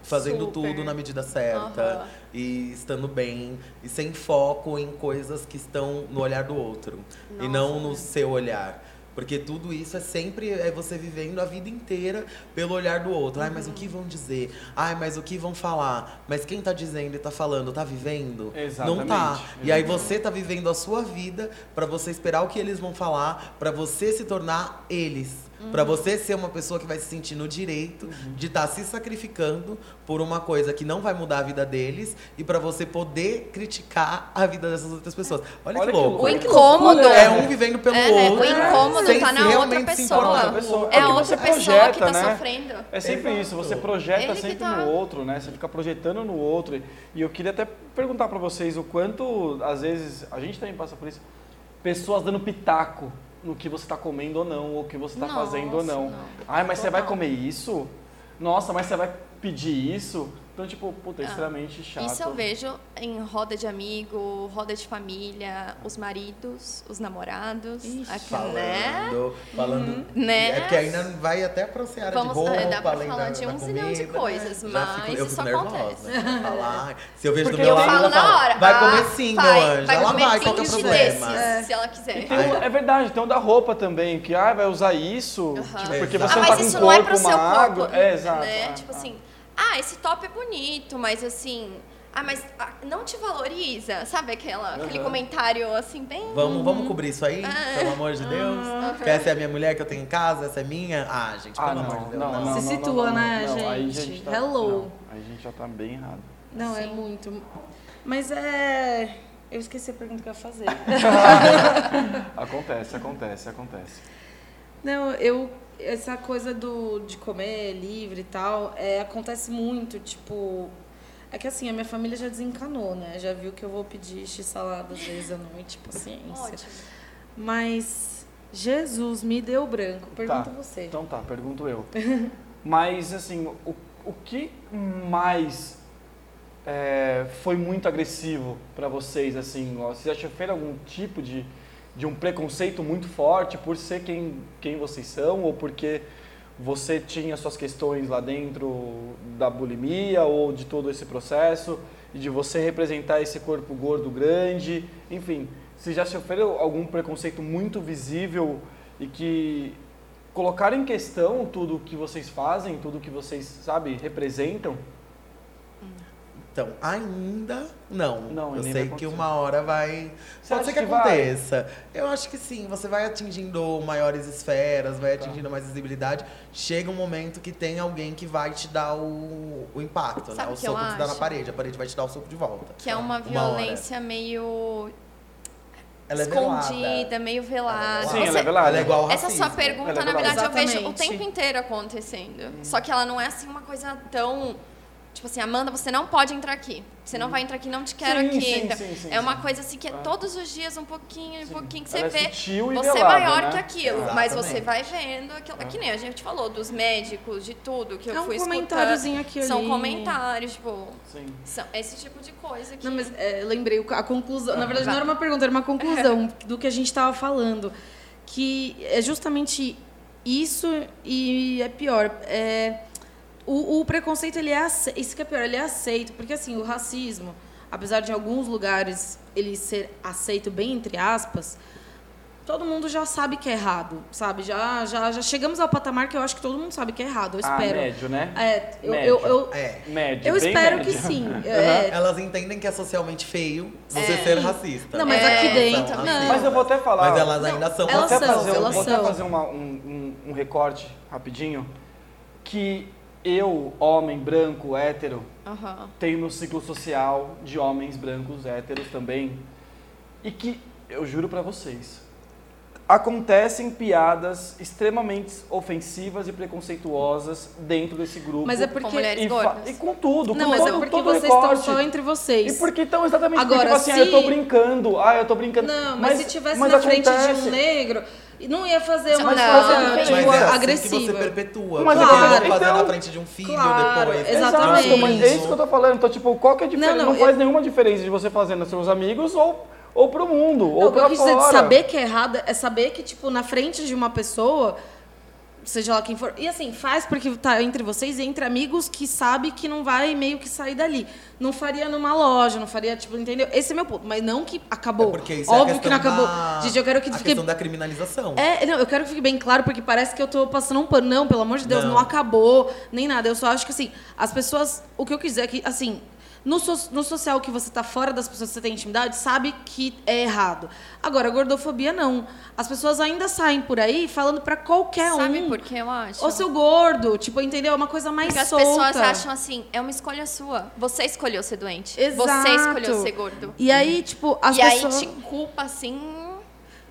[SPEAKER 3] fazendo
[SPEAKER 4] Super.
[SPEAKER 3] tudo na medida certa
[SPEAKER 4] Aham.
[SPEAKER 3] e estando bem e sem foco em coisas que estão no olhar do outro e não no seu olhar. Porque tudo isso é sempre é você vivendo a vida inteira pelo olhar do outro. Ai, mas o que vão dizer? Ai, mas o que vão falar? Mas quem tá dizendo e tá falando, tá vivendo? Não tá.
[SPEAKER 2] Exatamente.
[SPEAKER 3] E aí você tá vivendo a sua vida pra você esperar o que eles vão falar, pra você se tornar eles. Pra você ser uma pessoa que vai se sentir no direito de estar se sacrificando por uma coisa que não vai mudar a vida deles e pra você poder criticar a vida dessas outras pessoas. Olha,
[SPEAKER 2] Olha
[SPEAKER 3] que
[SPEAKER 2] que
[SPEAKER 3] louco.
[SPEAKER 4] O
[SPEAKER 2] louco.
[SPEAKER 4] incômodo.
[SPEAKER 3] É um vivendo pelo
[SPEAKER 4] É, né? O
[SPEAKER 3] outro.
[SPEAKER 4] incômodo
[SPEAKER 3] sem
[SPEAKER 4] tá na outra
[SPEAKER 3] realmente se importar
[SPEAKER 4] pessoa.
[SPEAKER 3] o
[SPEAKER 2] pessoa. É
[SPEAKER 4] É
[SPEAKER 2] o
[SPEAKER 4] outra
[SPEAKER 2] você
[SPEAKER 4] pessoa
[SPEAKER 2] projeta,
[SPEAKER 4] que tá
[SPEAKER 2] né?
[SPEAKER 4] sofrendo.
[SPEAKER 2] É sempre
[SPEAKER 3] Exato.
[SPEAKER 2] isso, você projeta
[SPEAKER 4] Ele
[SPEAKER 2] sempre
[SPEAKER 4] tá-
[SPEAKER 2] no outro, né? Você fica projetando no outro. E eu queria até perguntar pra vocês o quanto, às vezes, a gente também passa por isso, pessoas dando pitaco no que você tá comendo ou não, ou o que você tá
[SPEAKER 4] Nossa,
[SPEAKER 2] fazendo ou não.
[SPEAKER 4] não.
[SPEAKER 2] Ai, mas você vai
[SPEAKER 4] Total.
[SPEAKER 2] comer isso? Nossa, mas você vai pedir isso? Então, tipo, puta, é
[SPEAKER 4] Ah,
[SPEAKER 2] extremamente chato.
[SPEAKER 4] Isso eu vejo em roda de amigo, roda de família, os maridos, os namorados,
[SPEAKER 1] Ixi.
[SPEAKER 4] aquela, né?
[SPEAKER 3] Falando, falando.
[SPEAKER 4] Né?
[SPEAKER 3] É porque ainda vai até pra seara
[SPEAKER 4] Vamos-
[SPEAKER 3] de roupa,
[SPEAKER 4] é, dá pra
[SPEAKER 3] além
[SPEAKER 4] falar
[SPEAKER 3] da,
[SPEAKER 4] de um zilhão de
[SPEAKER 3] comida.
[SPEAKER 4] coisas,
[SPEAKER 3] Já
[SPEAKER 4] mas
[SPEAKER 3] fico, eu
[SPEAKER 4] isso
[SPEAKER 3] fico nervosa.
[SPEAKER 4] acontece.
[SPEAKER 3] né? Falar. Se eu vejo
[SPEAKER 2] Porque
[SPEAKER 3] do meu
[SPEAKER 2] eu
[SPEAKER 3] lado,
[SPEAKER 2] falo
[SPEAKER 3] ela
[SPEAKER 4] na
[SPEAKER 3] fala,
[SPEAKER 4] hora,
[SPEAKER 3] vai
[SPEAKER 4] ah,
[SPEAKER 3] comer sim,
[SPEAKER 4] vai,
[SPEAKER 3] meu anjo.
[SPEAKER 4] vai
[SPEAKER 3] ela
[SPEAKER 4] comer
[SPEAKER 3] vai, qual que é o
[SPEAKER 4] 15
[SPEAKER 3] problema?
[SPEAKER 4] desses, se ela quiser.
[SPEAKER 2] Tem um- é verdade, tem o da roupa também, que ah, vai usar isso,
[SPEAKER 4] Aham.
[SPEAKER 2] tipo, porque você
[SPEAKER 4] ah,
[SPEAKER 2] não
[SPEAKER 4] mas
[SPEAKER 2] tá com
[SPEAKER 4] isso
[SPEAKER 2] um
[SPEAKER 4] não é
[SPEAKER 2] corpo
[SPEAKER 4] pro seu
[SPEAKER 2] magro.
[SPEAKER 4] corpo.
[SPEAKER 2] É, exato.
[SPEAKER 4] Né? tipo assim, ah, esse top é bonito, mas assim, ah, mas ah, não te valoriza, sabe aquela, aquele
[SPEAKER 2] Aham.
[SPEAKER 4] comentário assim, bem.
[SPEAKER 3] Vamos, vamos cobrir isso aí,
[SPEAKER 4] Ah.
[SPEAKER 3] pelo amor de Deus? Que essa é a minha mulher que eu tenho em casa, essa é minha? Ah, gente, pelo
[SPEAKER 2] Ah,
[SPEAKER 3] amor
[SPEAKER 2] não,
[SPEAKER 3] de Deus.
[SPEAKER 2] não, não,
[SPEAKER 1] Se
[SPEAKER 2] não,
[SPEAKER 1] situa,
[SPEAKER 2] não, não,
[SPEAKER 1] né, gente?
[SPEAKER 2] gente tá,
[SPEAKER 1] Hello.
[SPEAKER 2] não, aí a gente já tá bem errado.
[SPEAKER 1] Não, é
[SPEAKER 4] Sim.
[SPEAKER 1] muito. Mas é. Eu esqueci a pergunta que eu ia fazer.
[SPEAKER 2] Acontece, acontece, acontece.
[SPEAKER 1] Não, eu. Essa coisa do, de comer livre e tal, é, acontece muito, tipo. É que assim, a minha família já desencanou, né? Já viu que eu vou pedir x-salada às vezes à noite, paciência.
[SPEAKER 4] Ótimo.
[SPEAKER 1] Mas Jesus me deu branco. Pergunta
[SPEAKER 2] Tá,
[SPEAKER 1] você.
[SPEAKER 2] Então tá, pergunto eu. Mas, assim, o, o que mais é, foi muito agressivo pra vocês, assim? ó? Vocês já sofreram algum tipo de, de um preconceito muito forte por ser quem, quem vocês são ou porque você tinha suas questões lá dentro da bulimia ou de todo esse processo e de você representar esse corpo gordo grande, enfim, vocês já sofreram algum preconceito muito visível e que colocaram em questão tudo o que vocês fazem, tudo o que vocês, sabe, representam?
[SPEAKER 3] Então, ainda não.
[SPEAKER 2] Não,
[SPEAKER 3] eu sei que uma hora vai.
[SPEAKER 2] Você
[SPEAKER 3] Pode
[SPEAKER 2] acha
[SPEAKER 3] ser que,
[SPEAKER 2] que vai?
[SPEAKER 3] aconteça. Eu acho que sim. Você vai atingindo maiores esferas, vai
[SPEAKER 2] Tá.
[SPEAKER 3] atingindo mais visibilidade. Chega um momento que tem alguém que vai te dar o, o impacto,
[SPEAKER 4] Sabe
[SPEAKER 3] né?
[SPEAKER 4] o
[SPEAKER 3] soco que você dá na parede. A parede vai te dar o soco de volta.
[SPEAKER 4] Que é uma
[SPEAKER 3] Uma hora.
[SPEAKER 4] violência meio.
[SPEAKER 3] Ela é
[SPEAKER 4] escondida,
[SPEAKER 3] velada.
[SPEAKER 4] meio velada.
[SPEAKER 2] Sim, ela
[SPEAKER 4] Você-
[SPEAKER 2] é velada.
[SPEAKER 3] Ela é igual ao
[SPEAKER 4] Essa
[SPEAKER 3] racismo.
[SPEAKER 4] sua pergunta,
[SPEAKER 2] Ela é
[SPEAKER 4] na verdade, eu vejo o
[SPEAKER 1] Exatamente.
[SPEAKER 4] tempo inteiro acontecendo. Só que ela não é assim uma coisa tão. Tipo assim, Amanda, você não pode entrar aqui. Você não vai entrar aqui, não te quero
[SPEAKER 2] Sim,
[SPEAKER 4] aqui.
[SPEAKER 2] sim,
[SPEAKER 4] Então,
[SPEAKER 2] sim, sim,
[SPEAKER 4] é uma coisa assim que é todos os dias um pouquinho, um pouquinho que você
[SPEAKER 2] é
[SPEAKER 4] vê.
[SPEAKER 2] sutil
[SPEAKER 4] você é
[SPEAKER 2] velada,
[SPEAKER 4] maior
[SPEAKER 2] né?
[SPEAKER 4] que aquilo, mas
[SPEAKER 3] Exatamente.
[SPEAKER 4] você vai vendo aquilo.
[SPEAKER 2] É.
[SPEAKER 4] Que nem a gente falou, dos médicos, de tudo que eu
[SPEAKER 1] É um
[SPEAKER 4] fui
[SPEAKER 1] comentáriozinho
[SPEAKER 4] escutando.
[SPEAKER 1] aqui
[SPEAKER 4] São
[SPEAKER 1] ali.
[SPEAKER 4] comentários, tipo.
[SPEAKER 2] Sim.
[SPEAKER 4] São esse tipo de coisa que.
[SPEAKER 1] Não, mas é, lembrei a conclusão. Na verdade,
[SPEAKER 4] Vai.
[SPEAKER 1] não era uma pergunta, era uma conclusão do que a gente estava falando. Que é justamente isso e é pior. É, o, o preconceito, ele é aceito. Isso que é pior, ele é aceito. Porque, assim, o racismo, apesar de em alguns lugares ele ser aceito bem entre aspas, todo mundo já sabe que é errado, sabe? Já, já, já chegamos ao patamar que eu acho que todo mundo sabe que é errado. Eu
[SPEAKER 2] Ah,
[SPEAKER 1] espero.
[SPEAKER 2] médio, né?
[SPEAKER 1] É, eu,
[SPEAKER 2] Médio.
[SPEAKER 1] eu, eu,
[SPEAKER 3] É.
[SPEAKER 2] Médio,
[SPEAKER 1] eu
[SPEAKER 2] bem
[SPEAKER 1] espero
[SPEAKER 2] médio.
[SPEAKER 1] que sim. É,
[SPEAKER 3] Elas entendem que é socialmente feio você ser racista.
[SPEAKER 1] Não, mas
[SPEAKER 4] É,
[SPEAKER 1] aqui dentro.
[SPEAKER 3] racistas.
[SPEAKER 1] Não.
[SPEAKER 2] Mas eu vou até falar.
[SPEAKER 3] Mas elas ainda são
[SPEAKER 1] elas
[SPEAKER 2] vou até
[SPEAKER 1] são,
[SPEAKER 2] fazer, um-
[SPEAKER 1] elas
[SPEAKER 2] vou até
[SPEAKER 1] são.
[SPEAKER 2] fazer uma- um, um- um recorte rapidinho. Que eu, homem branco, hétero,
[SPEAKER 4] Aham.
[SPEAKER 2] tenho meu ciclo social de homens brancos, héteros também. E que, eu juro pra vocês, acontecem piadas extremamente ofensivas e preconceituosas dentro desse grupo.
[SPEAKER 1] Mas é
[SPEAKER 4] Com
[SPEAKER 1] porque.
[SPEAKER 4] mulheres
[SPEAKER 2] e,
[SPEAKER 4] gordas.
[SPEAKER 2] e com tudo,
[SPEAKER 1] Não,
[SPEAKER 2] com
[SPEAKER 1] mas
[SPEAKER 2] todo,
[SPEAKER 1] é porque
[SPEAKER 2] todo
[SPEAKER 1] vocês estão
[SPEAKER 2] recorte.
[SPEAKER 1] só entre vocês.
[SPEAKER 2] E porque então, exatamente
[SPEAKER 1] Agora,
[SPEAKER 2] porque, tipo assim, ah,
[SPEAKER 1] se-
[SPEAKER 2] eu tô brincando, ah, eu tô brincando.
[SPEAKER 1] Não, mas, se tivesse
[SPEAKER 2] mas
[SPEAKER 1] na frente de
[SPEAKER 2] acontece.
[SPEAKER 1] um negro, não ia fazer uma
[SPEAKER 4] não.
[SPEAKER 1] coisa
[SPEAKER 4] Mas
[SPEAKER 1] tipo,
[SPEAKER 3] Mas é assim
[SPEAKER 1] agressiva.
[SPEAKER 3] que você perpetua.
[SPEAKER 2] Mas
[SPEAKER 1] é
[SPEAKER 2] claro.
[SPEAKER 3] fazer
[SPEAKER 2] Então-
[SPEAKER 3] na frente de um filho
[SPEAKER 1] Claro,
[SPEAKER 3] depois.
[SPEAKER 1] exatamente.
[SPEAKER 2] Exato, mas é isso que eu tô falando. Então, tipo, qual que é a diferença?
[SPEAKER 1] Não,
[SPEAKER 2] Não,
[SPEAKER 1] não,
[SPEAKER 2] faz
[SPEAKER 1] eu-
[SPEAKER 2] nenhuma diferença de você fazer nos seus amigos ou, ou pro mundo,
[SPEAKER 1] Não,
[SPEAKER 2] ou
[SPEAKER 1] o que eu
[SPEAKER 2] pra
[SPEAKER 1] quis dizer
[SPEAKER 2] fora.
[SPEAKER 1] de saber que é errado é saber que, tipo, na frente de uma pessoa, seja lá quem for. E assim, faz porque tá entre vocês e entre amigos que sabe que não vai meio que sair dali. Não faria numa loja, não faria, tipo, entendeu? Esse é meu ponto. Mas não que acabou.
[SPEAKER 3] É porque isso é a
[SPEAKER 1] Óbvio que não acabou.
[SPEAKER 3] da-
[SPEAKER 1] Gente, eu quero que
[SPEAKER 3] a
[SPEAKER 1] fique.
[SPEAKER 3] questão da criminalização.
[SPEAKER 1] É, não, eu quero que fique bem claro, porque parece que eu tô passando um pano. Não, pelo amor de Deus, não,
[SPEAKER 3] Não.
[SPEAKER 1] acabou, nem nada. Eu só acho que, assim, as pessoas. O que eu quiser é que, assim. No, so- no social que você tá fora das pessoas que você tem intimidade, sabe que é errado. Agora, gordofobia não. As pessoas ainda saem por aí falando pra qualquer
[SPEAKER 4] Sabe
[SPEAKER 1] um.
[SPEAKER 4] por que eu acho?
[SPEAKER 1] Ô, seu gordo, tipo, entendeu? É uma coisa mais
[SPEAKER 4] Porque as
[SPEAKER 1] solta.
[SPEAKER 4] pessoas acham assim, é uma escolha sua. Você escolheu ser doente.
[SPEAKER 1] Exato.
[SPEAKER 4] Você escolheu ser gordo.
[SPEAKER 1] E aí, tipo, as
[SPEAKER 4] e
[SPEAKER 1] pessoas...
[SPEAKER 4] aí te culpa assim.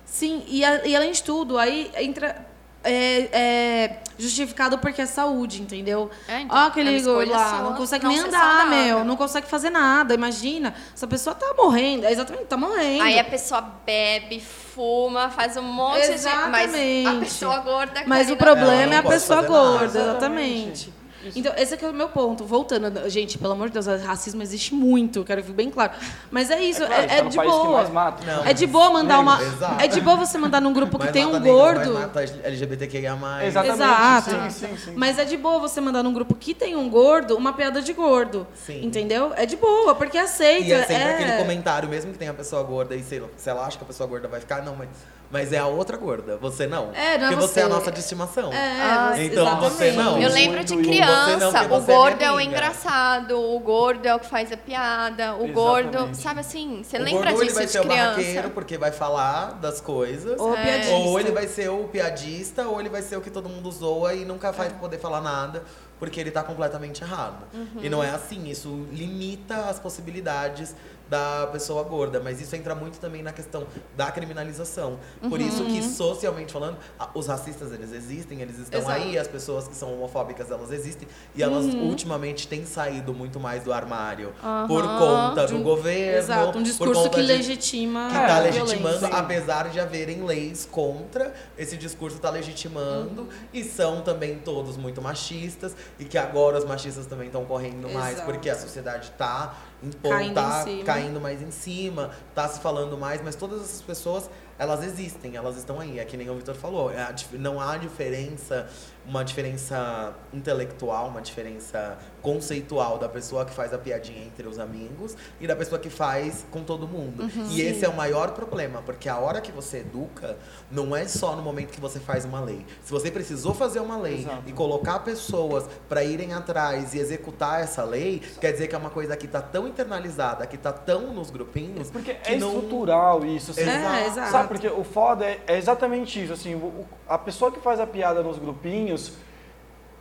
[SPEAKER 1] Sim, e, a- e além de tudo, aí entra. É, é justificado porque é saúde, entendeu?
[SPEAKER 4] É, então,
[SPEAKER 1] Ó,
[SPEAKER 4] é
[SPEAKER 1] aquele
[SPEAKER 4] escolha
[SPEAKER 1] lá, não consegue
[SPEAKER 4] não
[SPEAKER 1] nem andar,
[SPEAKER 4] saudável.
[SPEAKER 1] meu, não consegue fazer nada. Imagina, essa pessoa tá morrendo, é exatamente, tá morrendo.
[SPEAKER 4] Aí a pessoa bebe, fuma, faz um monte de. Mas a
[SPEAKER 1] Exatamente.
[SPEAKER 4] pessoa gorda
[SPEAKER 1] Mas o problema é a pessoa
[SPEAKER 3] nada.
[SPEAKER 1] gorda,
[SPEAKER 2] Exatamente.
[SPEAKER 1] Então, esse aqui é o meu ponto. Voltando, gente, pelo amor de Deus, racismo existe muito, quero que fique bem claro. Mas é isso,
[SPEAKER 2] É,
[SPEAKER 1] é,
[SPEAKER 2] claro,
[SPEAKER 1] é
[SPEAKER 2] tá no
[SPEAKER 1] de boa.
[SPEAKER 3] Não.
[SPEAKER 1] É de boa mandar uma.
[SPEAKER 3] Exato.
[SPEAKER 1] É de boa você mandar num grupo que
[SPEAKER 3] Mais
[SPEAKER 1] tem um
[SPEAKER 3] negros,
[SPEAKER 1] gordo.
[SPEAKER 3] mata LGBTQIA+.
[SPEAKER 2] Exatamente.
[SPEAKER 1] Exato.
[SPEAKER 2] Sim, sim, sim.
[SPEAKER 1] Mas é de boa você mandar num grupo que tem um gordo uma piada de gordo.
[SPEAKER 3] Sim.
[SPEAKER 1] Entendeu? É de boa, porque aceita.
[SPEAKER 3] E é sempre
[SPEAKER 1] é...
[SPEAKER 3] aquele comentário, mesmo que tenha a pessoa gorda e sei lá, se ela acha que a pessoa gorda vai ficar, não, mas, mas é a outra gorda, você não.
[SPEAKER 1] É, não é
[SPEAKER 3] Porque você é a
[SPEAKER 1] você.
[SPEAKER 3] nossa de estimação.
[SPEAKER 1] É,
[SPEAKER 4] Ah,
[SPEAKER 1] você-
[SPEAKER 3] então você
[SPEAKER 1] exatamente.
[SPEAKER 3] não.
[SPEAKER 4] Eu lembro de.
[SPEAKER 3] Você
[SPEAKER 4] criança,
[SPEAKER 3] não, porque
[SPEAKER 4] o
[SPEAKER 3] você é
[SPEAKER 4] gordo
[SPEAKER 3] minha
[SPEAKER 4] é o engraçado, o gordo é o que faz a piada, o gordo,
[SPEAKER 2] Exatamente.
[SPEAKER 4] sabe assim, você
[SPEAKER 3] o
[SPEAKER 4] lembra
[SPEAKER 3] gordo, ele
[SPEAKER 4] disso
[SPEAKER 3] vai
[SPEAKER 4] de
[SPEAKER 3] ser o barraqueiro
[SPEAKER 4] criança?
[SPEAKER 3] porque vai falar das coisas.
[SPEAKER 1] Ou
[SPEAKER 4] É.
[SPEAKER 1] piadista.
[SPEAKER 3] Ou ele vai ser o piadista, ou ele vai ser o que todo mundo zoa e nunca
[SPEAKER 1] É.
[SPEAKER 3] vai poder falar nada, porque ele tá completamente errado.
[SPEAKER 1] Uhum.
[SPEAKER 3] E não é assim, isso limita as possibilidades da pessoa gorda, mas isso entra muito também na questão da criminalização. Por
[SPEAKER 1] Uhum.
[SPEAKER 3] isso que socialmente falando, os racistas eles existem, eles estão
[SPEAKER 1] Exato.
[SPEAKER 3] aí, as pessoas que são homofóbicas elas existem e elas
[SPEAKER 1] Uhum.
[SPEAKER 3] ultimamente têm saído muito mais do armário
[SPEAKER 4] Aham.
[SPEAKER 3] por conta do
[SPEAKER 1] um-
[SPEAKER 3] governo,
[SPEAKER 1] Exato, um
[SPEAKER 3] por
[SPEAKER 1] discurso que
[SPEAKER 3] de-
[SPEAKER 1] legitima.
[SPEAKER 3] que tá legitimando,
[SPEAKER 1] violência.
[SPEAKER 3] apesar de haverem leis contra, esse discurso tá legitimando e são também todos muito machistas e que agora os machistas também estão correndo mais
[SPEAKER 1] Exato.
[SPEAKER 3] porque a sociedade tá impondo, tá. Caindo mais em cima, tá se falando mais, mas todas essas pessoas, elas existem, elas estão aí, é que nem o Vitor falou, é não há diferença, uma diferença intelectual, uma diferença conceitual da pessoa que faz a piadinha entre os amigos e da pessoa que faz com todo mundo. E esse é o maior problema, porque a hora que você educa, não é só no momento que você faz uma lei. Se você precisou fazer uma lei
[SPEAKER 2] Exato.
[SPEAKER 3] e colocar pessoas para irem atrás e executar essa lei, quer dizer que é uma coisa que tá tão internalizada, que tá tão nos grupinhos,
[SPEAKER 2] Porque
[SPEAKER 3] que
[SPEAKER 2] é
[SPEAKER 3] não-
[SPEAKER 2] estrutural isso. Assim.
[SPEAKER 1] É, exato.
[SPEAKER 2] Porque o foda é, é exatamente isso. Assim, o- a pessoa que faz a piada nos grupinhos,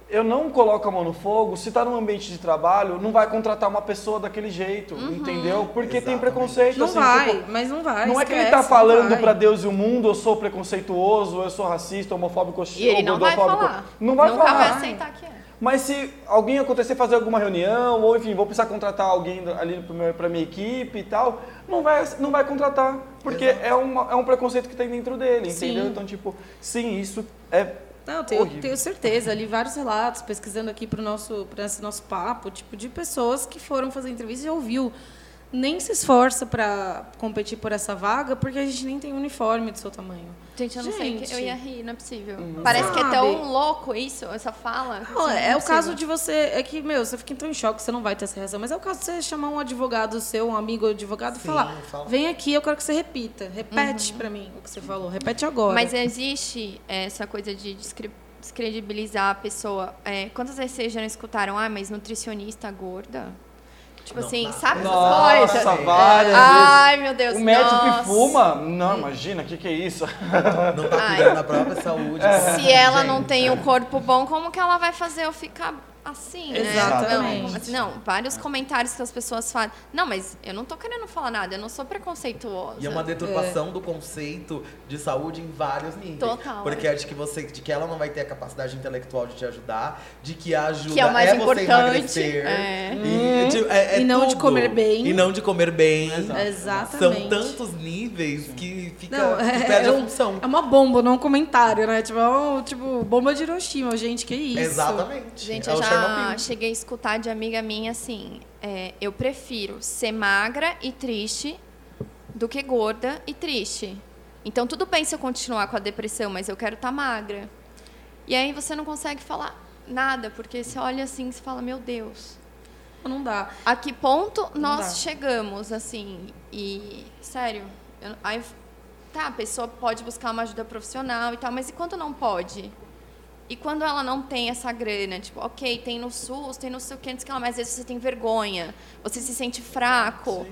[SPEAKER 2] eu não coloco a mão no fogo, se tá num ambiente de trabalho, não vai contratar uma pessoa daquele jeito, entendeu? Porque tem
[SPEAKER 3] Exatamente.
[SPEAKER 2] preconceito,
[SPEAKER 1] Não
[SPEAKER 2] assim,
[SPEAKER 1] vai,
[SPEAKER 2] tipo,
[SPEAKER 1] mas não vai.
[SPEAKER 2] não é que ele
[SPEAKER 1] esquece,
[SPEAKER 2] tá
[SPEAKER 1] não
[SPEAKER 2] falando
[SPEAKER 1] vai.
[SPEAKER 2] pra Deus e o mundo, eu sou preconceituoso, eu sou racista, homofóbico,
[SPEAKER 4] E ele
[SPEAKER 2] ou
[SPEAKER 4] não vai falar.
[SPEAKER 2] Não vai
[SPEAKER 4] Nunca
[SPEAKER 2] falar.
[SPEAKER 4] vai aceitar que é.
[SPEAKER 2] Mas se alguém acontecer fazer alguma reunião, ou enfim, vou precisar contratar alguém ali pra minha equipe e tal, não vai, não vai contratar. Porque é, uma, é um preconceito que tem dentro dele,
[SPEAKER 1] Sim.
[SPEAKER 2] entendeu? Então, tipo, sim, isso é.
[SPEAKER 1] Não, tenho,
[SPEAKER 2] Horrível.
[SPEAKER 1] tenho certeza. Ali vários relatos, pesquisando aqui para nosso, pra esse nosso papo, tipo, de pessoas que foram fazer entrevista e ouviu. Nem se esforça para competir por essa vaga, porque a gente nem tem uniforme do seu tamanho.
[SPEAKER 4] Gente, eu não sei,
[SPEAKER 1] Gente.
[SPEAKER 4] que eu ia rir, não é possível. Parece que é
[SPEAKER 1] Sabe?
[SPEAKER 4] tão louco isso, essa fala.
[SPEAKER 1] Não,
[SPEAKER 4] Assim,
[SPEAKER 1] é,
[SPEAKER 4] não
[SPEAKER 1] o caso de você. É que, meu, você fica tão em choque, você não vai ter essa reação. Mas é o caso de você chamar um advogado seu, um amigo advogado, e
[SPEAKER 3] Sim,
[SPEAKER 1] falar:
[SPEAKER 3] fala.
[SPEAKER 1] vem aqui, eu quero que você repita. Repete pra mim o que você falou. Repete agora.
[SPEAKER 4] Mas existe essa coisa de descre- descredibilizar a pessoa. É, quantas vezes vocês já não escutaram, ah, mas nutricionista gorda? Tipo
[SPEAKER 3] Não,
[SPEAKER 4] assim,
[SPEAKER 3] não.
[SPEAKER 4] sabe essas
[SPEAKER 2] Nossa,
[SPEAKER 4] coisas?
[SPEAKER 2] várias
[SPEAKER 4] Ai, meu Deus.
[SPEAKER 2] O médico
[SPEAKER 4] nossa.
[SPEAKER 2] que fuma? Não, imagina, o que, que é isso?
[SPEAKER 3] Não tá
[SPEAKER 4] Ai.
[SPEAKER 3] cuidando da própria saúde.
[SPEAKER 4] Se ela não
[SPEAKER 3] Gente,
[SPEAKER 4] tem um corpo bom, como que ela vai fazer eu ficar assim, né?
[SPEAKER 1] Exatamente.
[SPEAKER 4] Não, assim, não, vários comentários que as pessoas falam. Não, mas eu não tô querendo falar nada, eu não sou preconceituosa.
[SPEAKER 3] E é uma deturpação do conceito de saúde em vários níveis.
[SPEAKER 4] Total,
[SPEAKER 3] Porque
[SPEAKER 4] é.
[SPEAKER 3] é de que você, de que ela não vai ter a capacidade intelectual de te ajudar, de que a ajuda
[SPEAKER 4] Que é o mais
[SPEAKER 3] você
[SPEAKER 4] importante,
[SPEAKER 3] emagrecer.
[SPEAKER 4] é.
[SPEAKER 3] E, de- é- é
[SPEAKER 1] E não de
[SPEAKER 3] tudo.
[SPEAKER 1] comer bem.
[SPEAKER 3] E não de comer bem.
[SPEAKER 1] Exatamente.
[SPEAKER 3] São tantos níveis que fica
[SPEAKER 1] Não,
[SPEAKER 3] que
[SPEAKER 1] é,
[SPEAKER 3] perde
[SPEAKER 1] é
[SPEAKER 3] a
[SPEAKER 1] um-
[SPEAKER 3] função.
[SPEAKER 1] é uma bomba, não um comentário, né? Tipo, é um, tipo, bomba de Hiroshima, gente, que isso.
[SPEAKER 3] Exatamente.
[SPEAKER 4] Gente,
[SPEAKER 3] é
[SPEAKER 4] eu
[SPEAKER 3] o
[SPEAKER 4] já
[SPEAKER 3] Chernobyl.
[SPEAKER 4] cheguei a escutar de amiga minha assim: é, eu prefiro ser magra e triste do que gorda e triste. Então, tudo bem se eu continuar com a depressão, mas eu quero estar magra. E aí você não consegue falar nada, porque você olha assim e fala: meu Deus,
[SPEAKER 1] Não dá.
[SPEAKER 4] a que ponto nós
[SPEAKER 1] dá.
[SPEAKER 4] chegamos, assim? E, sério, eu- aí, tá, a pessoa pode buscar uma ajuda profissional e tal, mas e quando não pode? E quando ela não tem essa grana, tipo, ok, tem no SUS, tem no sei o que, o que lá, mas às vezes você tem vergonha, você se sente fraco.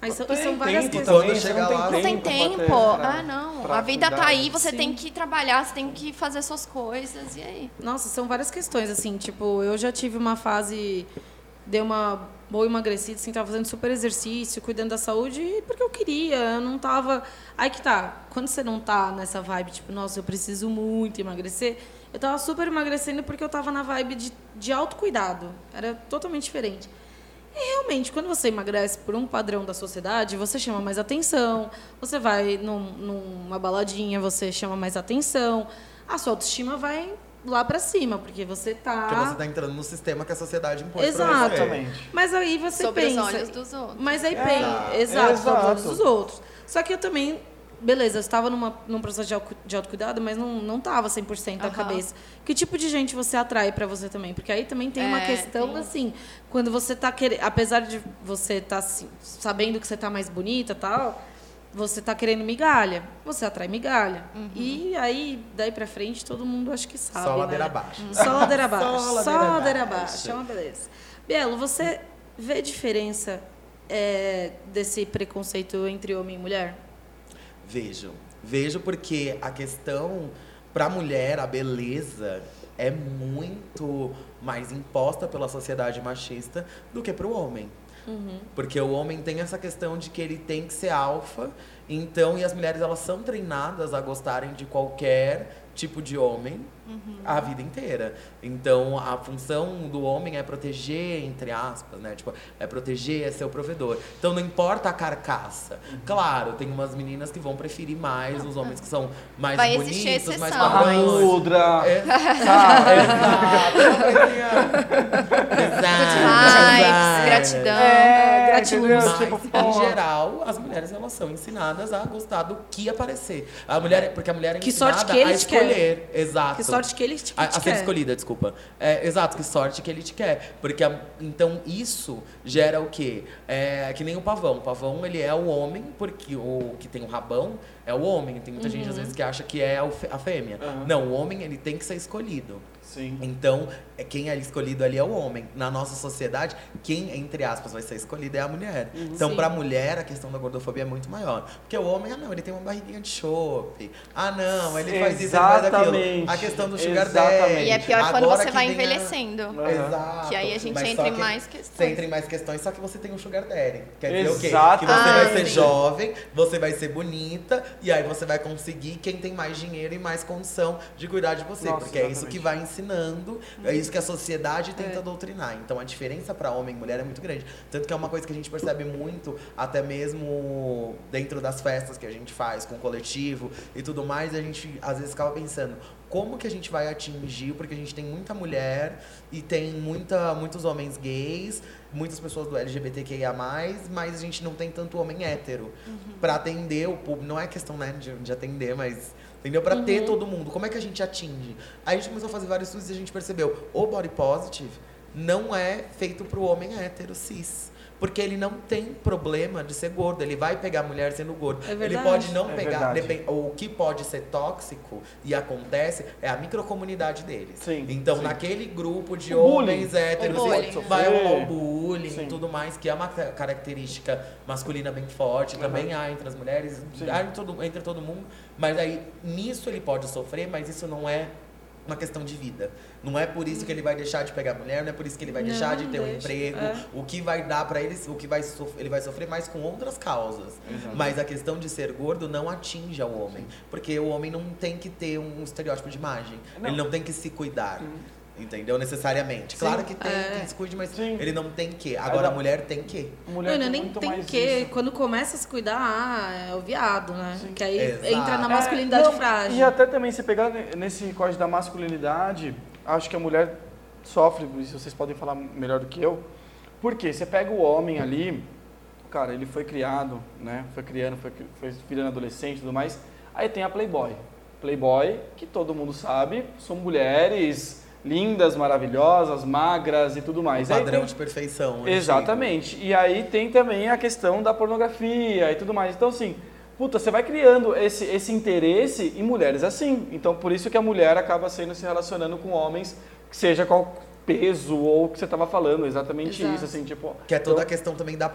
[SPEAKER 1] Mas são,
[SPEAKER 2] Tem
[SPEAKER 1] são várias
[SPEAKER 2] tempo
[SPEAKER 1] questões.
[SPEAKER 3] Quando chega
[SPEAKER 2] não tem
[SPEAKER 3] lá-
[SPEAKER 4] Não tem tempo.
[SPEAKER 2] pra-
[SPEAKER 4] ah, não. A vida tá
[SPEAKER 2] cuidar.
[SPEAKER 4] aí, você
[SPEAKER 1] Sim.
[SPEAKER 4] tem que trabalhar, você tem que fazer suas coisas, e aí?
[SPEAKER 1] Nossa, são várias questões, assim, tipo, eu já tive uma fase, dei uma boa emagrecida, assim, tava fazendo super exercício, cuidando da saúde, porque eu queria, eu não tava... Aí que tá, quando você não tá nessa vibe, tipo, nossa, eu preciso muito emagrecer, eu tava super emagrecendo porque eu tava na vibe de, de autocuidado, era totalmente diferente. E realmente, quando você emagrece por um padrão da sociedade, você chama mais atenção, você vai num- numa baladinha, você chama mais atenção, a sua autoestima vai lá pra cima, porque você tá.
[SPEAKER 3] Porque você tá entrando no sistema que a sociedade impõe
[SPEAKER 1] Exato. Mas aí você
[SPEAKER 4] Sobre
[SPEAKER 1] pensa.
[SPEAKER 4] os olhos dos outros.
[SPEAKER 1] Mas aí
[SPEAKER 2] É,
[SPEAKER 1] pensa. Exato, sobre os olhos
[SPEAKER 2] exato.
[SPEAKER 1] dos outros. Só que eu também. Beleza, eu estava numa, num processo de, auto- de autocuidado, mas não, não tava 100% da
[SPEAKER 4] Aham.
[SPEAKER 1] cabeça. Que tipo de gente você atrai pra você também? Porque aí também tem uma
[SPEAKER 4] É,
[SPEAKER 1] questão
[SPEAKER 4] tem.
[SPEAKER 1] assim, quando você tá querendo, apesar de você estar sabendo que você tá mais bonita e tal, você tá querendo migalha, você atrai migalha.
[SPEAKER 4] Uhum.
[SPEAKER 1] E aí, daí pra frente, todo mundo acho que sabe,
[SPEAKER 3] Só
[SPEAKER 1] né?
[SPEAKER 3] ladeira abaixo.
[SPEAKER 1] Só ladeira abaixo.
[SPEAKER 3] Só
[SPEAKER 1] Só
[SPEAKER 3] ladeira abaixo.
[SPEAKER 1] É uma beleza. Bielo, você vê diferença é, desse preconceito entre homem e mulher?
[SPEAKER 3] Vejo. Vejo porque a questão pra mulher, a beleza é muito mais imposta pela sociedade machista do que pro homem. Porque o homem tem essa questão de que ele tem que ser alfa, então, e as mulheres elas são treinadas a gostarem de qualquer tipo de homem a vida inteira. Então, a função do homem é proteger, entre aspas, né? Tipo, é proteger, é ser o provedor. Então, não importa a carcaça. Claro, tem umas meninas que vão preferir mais os homens que são mais
[SPEAKER 4] Vai
[SPEAKER 3] bonitos, mais padrões. É,
[SPEAKER 4] Good
[SPEAKER 3] Exato.
[SPEAKER 4] gratidão.
[SPEAKER 2] É,
[SPEAKER 1] gratiluz,
[SPEAKER 2] entendeu?
[SPEAKER 3] Mas,
[SPEAKER 2] Tipo,
[SPEAKER 3] em geral, as mulheres elas são ensinadas a gostar do que aparecer. A mulher, porque a mulher é
[SPEAKER 1] Que
[SPEAKER 3] ensinada
[SPEAKER 1] sorte que ele
[SPEAKER 3] a escolher. Exato.
[SPEAKER 1] Que sorte que ele te, que
[SPEAKER 3] A,
[SPEAKER 1] te
[SPEAKER 3] a ser
[SPEAKER 1] quer.
[SPEAKER 3] escolhida, desculpa. É, exato, que sorte que ele te quer. Porque, a- então, isso gera o quê? É que nem o pavão. O pavão, ele é o homem, porque o que tem o rabão é o homem. Tem muita gente,
[SPEAKER 1] Uhum.
[SPEAKER 3] às vezes, que acha que é a fêmea.
[SPEAKER 2] Aham.
[SPEAKER 3] Não, o homem, ele tem que ser escolhido.
[SPEAKER 2] Sim.
[SPEAKER 3] Então, quem é escolhido ali é o homem. Na nossa sociedade, quem, entre aspas, vai ser escolhido é a mulher. Então,
[SPEAKER 1] Sim.
[SPEAKER 3] pra mulher, a questão da gordofobia é muito maior. Porque o homem, ah, não, ele tem uma barriguinha de chope. Ah, não, ele faz isso, ele faz aquilo.
[SPEAKER 2] Exatamente.
[SPEAKER 3] A questão do sugar
[SPEAKER 2] Exatamente.
[SPEAKER 3] daddy.
[SPEAKER 4] E é pior quando
[SPEAKER 3] Agora
[SPEAKER 4] você
[SPEAKER 3] que
[SPEAKER 4] vai
[SPEAKER 3] a-
[SPEAKER 4] envelhecendo.
[SPEAKER 2] Aham.
[SPEAKER 3] Exato.
[SPEAKER 4] Que aí a gente
[SPEAKER 3] Mas
[SPEAKER 4] entra em
[SPEAKER 3] que
[SPEAKER 4] mais questões.
[SPEAKER 3] Você entra em mais questões, só que você tem um sugar daddy. Quer dizer o quê? Que
[SPEAKER 2] Exatamente.
[SPEAKER 3] você vai ser
[SPEAKER 4] Ah, sim.
[SPEAKER 3] jovem, você vai ser bonita, e aí você vai conseguir quem tem mais dinheiro e mais condição de cuidar de você.
[SPEAKER 2] Nossa,
[SPEAKER 3] porque é isso
[SPEAKER 2] exatamente.
[SPEAKER 3] que vai ensinando, é isso que a sociedade tenta
[SPEAKER 1] É.
[SPEAKER 3] doutrinar. Então a diferença para homem e mulher é muito grande. Tanto que é uma coisa que a gente percebe muito, até mesmo dentro das festas que a gente faz com o coletivo e tudo mais, a gente às vezes acaba pensando. Como que a gente vai atingir? Porque a gente tem muita mulher e tem muita, muitos homens gays, muitas pessoas do LGBTQIA+, mas a gente não tem tanto homem hétero. Pra atender o público, não é questão né, de, de atender, mas entendeu? Pra ter todo mundo. Como é que a gente atinge? Aí a gente começou a fazer vários estudos e a gente percebeu, o body positive não é feito pro homem hétero cis. Porque ele não tem problema de ser gordo. Ele vai pegar a mulher sendo gordo.
[SPEAKER 1] É
[SPEAKER 3] ele pode não
[SPEAKER 2] É
[SPEAKER 3] pegar.
[SPEAKER 2] verdade.
[SPEAKER 3] depen- O que pode ser tóxico e acontece é a microcomunidade deles.
[SPEAKER 2] Sim,
[SPEAKER 3] Então,
[SPEAKER 2] sim.
[SPEAKER 3] naquele grupo de
[SPEAKER 2] O bullying.
[SPEAKER 3] homens héteros,
[SPEAKER 4] O bullying.
[SPEAKER 3] vai rolar o bullying e tudo mais, que é uma ca- característica masculina bem forte. Também há entre as mulheres, há entre todo, entre todo mundo. Mas aí, nisso ele pode sofrer, mas isso não é uma questão de vida. Não é por isso que ele vai deixar de pegar mulher, não é por isso que ele vai
[SPEAKER 1] Não,
[SPEAKER 3] deixar de ter um
[SPEAKER 1] deixa,
[SPEAKER 3] emprego.
[SPEAKER 1] é.
[SPEAKER 3] O que vai dar pra ele, o que vai sof- ele vai sofrer mais com outras causas.
[SPEAKER 2] Exato.
[SPEAKER 3] Mas a questão de ser gordo não atinge ao homem, porque o homem não tem que ter um estereótipo de imagem.
[SPEAKER 2] Não.
[SPEAKER 3] Ele não tem que se cuidar. Entendeu? Necessariamente. Claro que tem
[SPEAKER 1] É.
[SPEAKER 3] quem se cuide, mas
[SPEAKER 2] Sim.
[SPEAKER 3] ele não tem que. Agora a
[SPEAKER 2] não.
[SPEAKER 3] mulher tem que.
[SPEAKER 2] Mulher
[SPEAKER 1] Não,
[SPEAKER 2] tem
[SPEAKER 1] nem tem que.
[SPEAKER 2] isso.
[SPEAKER 1] Quando começa a se cuidar, ah, é o viado, né?
[SPEAKER 2] Sim.
[SPEAKER 1] Que aí
[SPEAKER 3] Exato.
[SPEAKER 1] entra na
[SPEAKER 3] É,
[SPEAKER 1] masculinidade
[SPEAKER 2] não,
[SPEAKER 1] frágil.
[SPEAKER 2] E até também, se pegar nesse código da masculinidade, acho que a mulher sofre, isso vocês podem falar melhor do que eu. Porque você pega o homem ali, cara, ele foi criado, né? Foi criando, foi, foi virando adolescente e tudo mais. Aí tem a Playboy. Playboy, que todo mundo sabe, são mulheres lindas, maravilhosas, magras e tudo mais. Aí
[SPEAKER 3] padrão
[SPEAKER 2] tem-
[SPEAKER 3] de perfeição. antigo.
[SPEAKER 2] Exatamente. E aí tem também a questão da pornografia e tudo mais. Então, assim, puta, você vai criando esse, esse interesse em mulheres assim. Então, por isso que a mulher acaba sendo se relacionando com homens, que seja qual peso ou o que você estava falando, exatamente
[SPEAKER 1] Exato.
[SPEAKER 2] isso, assim, tipo...
[SPEAKER 3] Que é toda a
[SPEAKER 2] então-
[SPEAKER 3] questão também da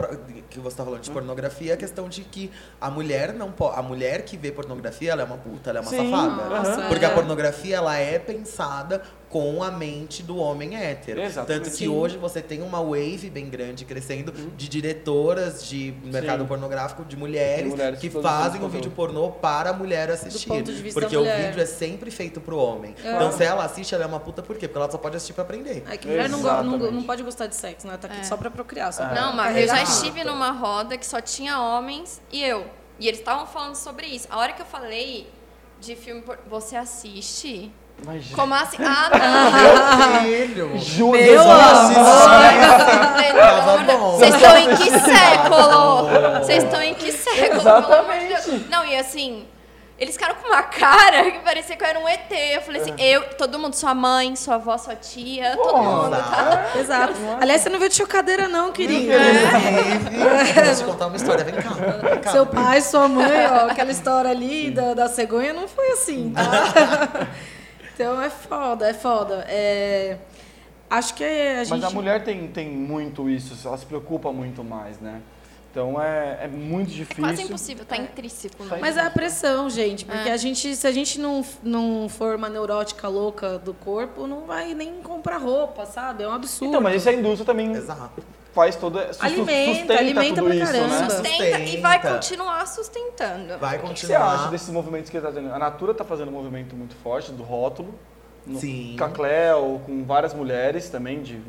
[SPEAKER 3] que você tá falando de pornografia, a questão de que a mulher não pode, a mulher que vê pornografia, ela é uma puta, ela é uma
[SPEAKER 2] Sim,
[SPEAKER 3] safada.
[SPEAKER 1] Nossa,
[SPEAKER 3] Porque
[SPEAKER 1] é.
[SPEAKER 3] a pornografia ela é pensada com a mente do homem hétero.
[SPEAKER 2] Exatamente.
[SPEAKER 3] Tanto que
[SPEAKER 1] Sim.
[SPEAKER 3] hoje você tem uma wave bem grande crescendo de diretoras de mercado
[SPEAKER 2] Sim.
[SPEAKER 3] pornográfico de mulheres,
[SPEAKER 2] mulheres
[SPEAKER 3] que fazem o
[SPEAKER 2] conteúdo.
[SPEAKER 3] vídeo pornô para a mulher assistir.
[SPEAKER 1] ponto de vista
[SPEAKER 3] porque
[SPEAKER 1] da
[SPEAKER 3] o vídeo é sempre feito pro homem.
[SPEAKER 1] É.
[SPEAKER 3] Então se ela assiste, ela é uma puta por quê? Porque ela só pode assistir pra aprender.
[SPEAKER 1] É que mulher não, go- não, não pode gostar de sexo, né? Tá aqui só pra procriar. Só pra
[SPEAKER 4] Não, mas eu já estive numa roda que só tinha homens e eu. E eles estavam falando sobre isso. A hora que eu falei de filme, por- você assiste?
[SPEAKER 2] Mas,
[SPEAKER 4] Como assim? Ah,
[SPEAKER 3] Filho!
[SPEAKER 2] Ju-
[SPEAKER 1] Meu
[SPEAKER 3] Tava
[SPEAKER 4] não!
[SPEAKER 3] bom.
[SPEAKER 4] Vocês estão em que século? Vocês estão em que século?
[SPEAKER 2] Exatamente.
[SPEAKER 4] Não, e assim, eles ficaram com uma cara que parecia que eu era um ET. Eu falei assim, eu, todo mundo, sua mãe, sua avó, sua tia, todo
[SPEAKER 2] Pô,
[SPEAKER 4] mundo, tá?
[SPEAKER 1] Exato. Aliás, você não veio de chocadeira, não, querida.
[SPEAKER 3] Inclusive, Vou te contar uma história, vem cá. Vem cá.
[SPEAKER 1] Seu pai, sua mãe, ó, aquela história ali da, da cegonha não foi assim, tá? Então é foda, é foda. É, acho que a gente.
[SPEAKER 2] Mas a mulher tem, tem muito isso, ela se preocupa muito mais, né? Então é, é muito
[SPEAKER 4] É
[SPEAKER 2] difícil.
[SPEAKER 4] quase impossível, tá intrínseco.
[SPEAKER 2] Tá
[SPEAKER 4] Né?
[SPEAKER 1] Mas é a pressão, gente, porque
[SPEAKER 4] É.
[SPEAKER 1] a gente, se a gente não, não for uma neurótica louca do corpo, não vai nem comprar roupa, sabe? É um absurdo.
[SPEAKER 2] Então, mas isso a indústria também
[SPEAKER 3] Exato.
[SPEAKER 2] Faz toda.
[SPEAKER 1] Alimenta,
[SPEAKER 2] sustenta
[SPEAKER 1] alimenta
[SPEAKER 2] tudo
[SPEAKER 1] pra
[SPEAKER 2] isso,
[SPEAKER 1] caramba.
[SPEAKER 2] né?
[SPEAKER 4] Sustenta, e vai continuar sustentando.
[SPEAKER 3] Vai
[SPEAKER 2] O que você
[SPEAKER 3] continuar.
[SPEAKER 2] acha desses movimentos que ele está tendo? A Natura está fazendo um movimento muito forte do rótulo. No
[SPEAKER 3] Sim.
[SPEAKER 2] Cacléu, com várias mulheres também, de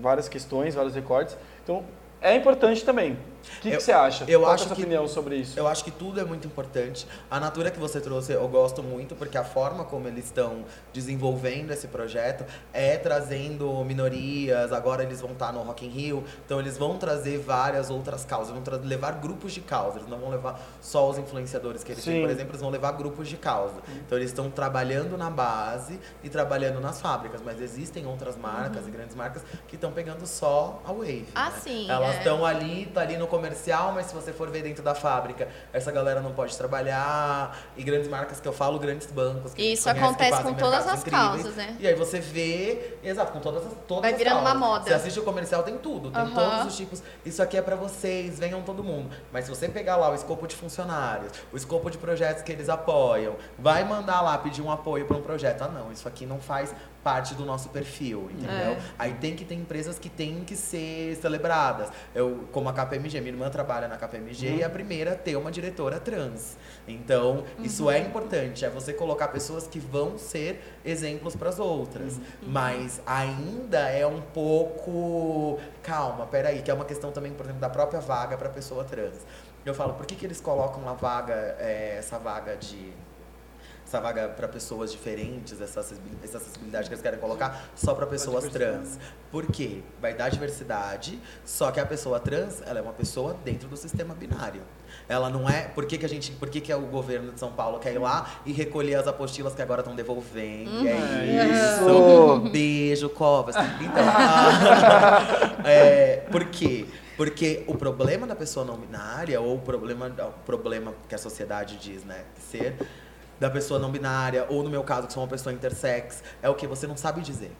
[SPEAKER 2] várias questões, vários recortes. Então, é importante também. O que, que você acha?
[SPEAKER 3] eu
[SPEAKER 2] Qual é a
[SPEAKER 3] acho
[SPEAKER 2] sua
[SPEAKER 3] que-
[SPEAKER 2] opinião sobre isso?
[SPEAKER 3] Eu acho que tudo é muito importante. A Natura que você trouxe eu gosto muito, porque a forma como eles estão desenvolvendo esse projeto é trazendo minorias. Agora eles vão estar no Rock in Rio, então eles vão trazer várias outras causas, vão levar grupos de causa. Eles não vão levar só os influenciadores que eles têm,
[SPEAKER 2] Sim.
[SPEAKER 3] por exemplo, eles vão levar grupos de causa. Então eles estão trabalhando na base e trabalhando nas fábricas, mas existem outras marcas e grandes marcas que estão pegando só a Wave.
[SPEAKER 4] Ah,
[SPEAKER 3] né?
[SPEAKER 4] sim,
[SPEAKER 3] Elas Elas estão ali, tá ali no comercial, mas se você for ver dentro da fábrica, essa galera não pode trabalhar. E grandes marcas que eu falo, grandes bancos. Que
[SPEAKER 4] Isso
[SPEAKER 3] conhece, que
[SPEAKER 4] acontece
[SPEAKER 3] fazem
[SPEAKER 4] com todas as
[SPEAKER 3] incríveis.
[SPEAKER 4] causas, né?
[SPEAKER 3] E aí você vê, exato, com todas as todas
[SPEAKER 4] Vai virando uma
[SPEAKER 3] causas.
[SPEAKER 4] moda.
[SPEAKER 3] Você assiste o comercial, tem tudo, tem
[SPEAKER 4] Aham.
[SPEAKER 3] todos os tipos. Isso aqui é pra vocês, venham todo mundo. Mas se você pegar lá o escopo de funcionários, o escopo de projetos que eles apoiam, vai mandar lá pedir um apoio para um projeto. Ah, não, isso aqui não faz parte do nosso perfil, entendeu?
[SPEAKER 1] É.
[SPEAKER 3] Aí tem que ter empresas que têm que ser celebradas. Eu, como a KPMG, minha irmã trabalha na KPMG e é a primeira a ter uma diretora trans. Então, isso é importante, é você colocar pessoas que vão ser exemplos para as outras. Mas ainda é um pouco calma, peraí, que é uma questão também, por exemplo, da própria vaga para pessoa trans. Eu falo, por que, que eles colocam a vaga, é, essa vaga de essa vaga para pessoas diferentes, essa acessibil- essa acessibilidade que eles querem colocar só para pessoas trans. Por quê? Vai dar diversidade, só que a pessoa trans, ela é uma pessoa dentro do sistema binário. Ela não é. Por que, que a gente. Por que, que é o governo de São Paulo quer ir lá e recolher as apostilas que agora estão devolvendo? É isso.
[SPEAKER 2] Isso.
[SPEAKER 3] Beijo, Covas. Então, é, por quê? Porque o problema da pessoa não binária, ou o problema, o problema que a sociedade diz, né, ser da pessoa não binária, ou no meu caso, que sou uma pessoa intersex, é o que você não sabe dizer.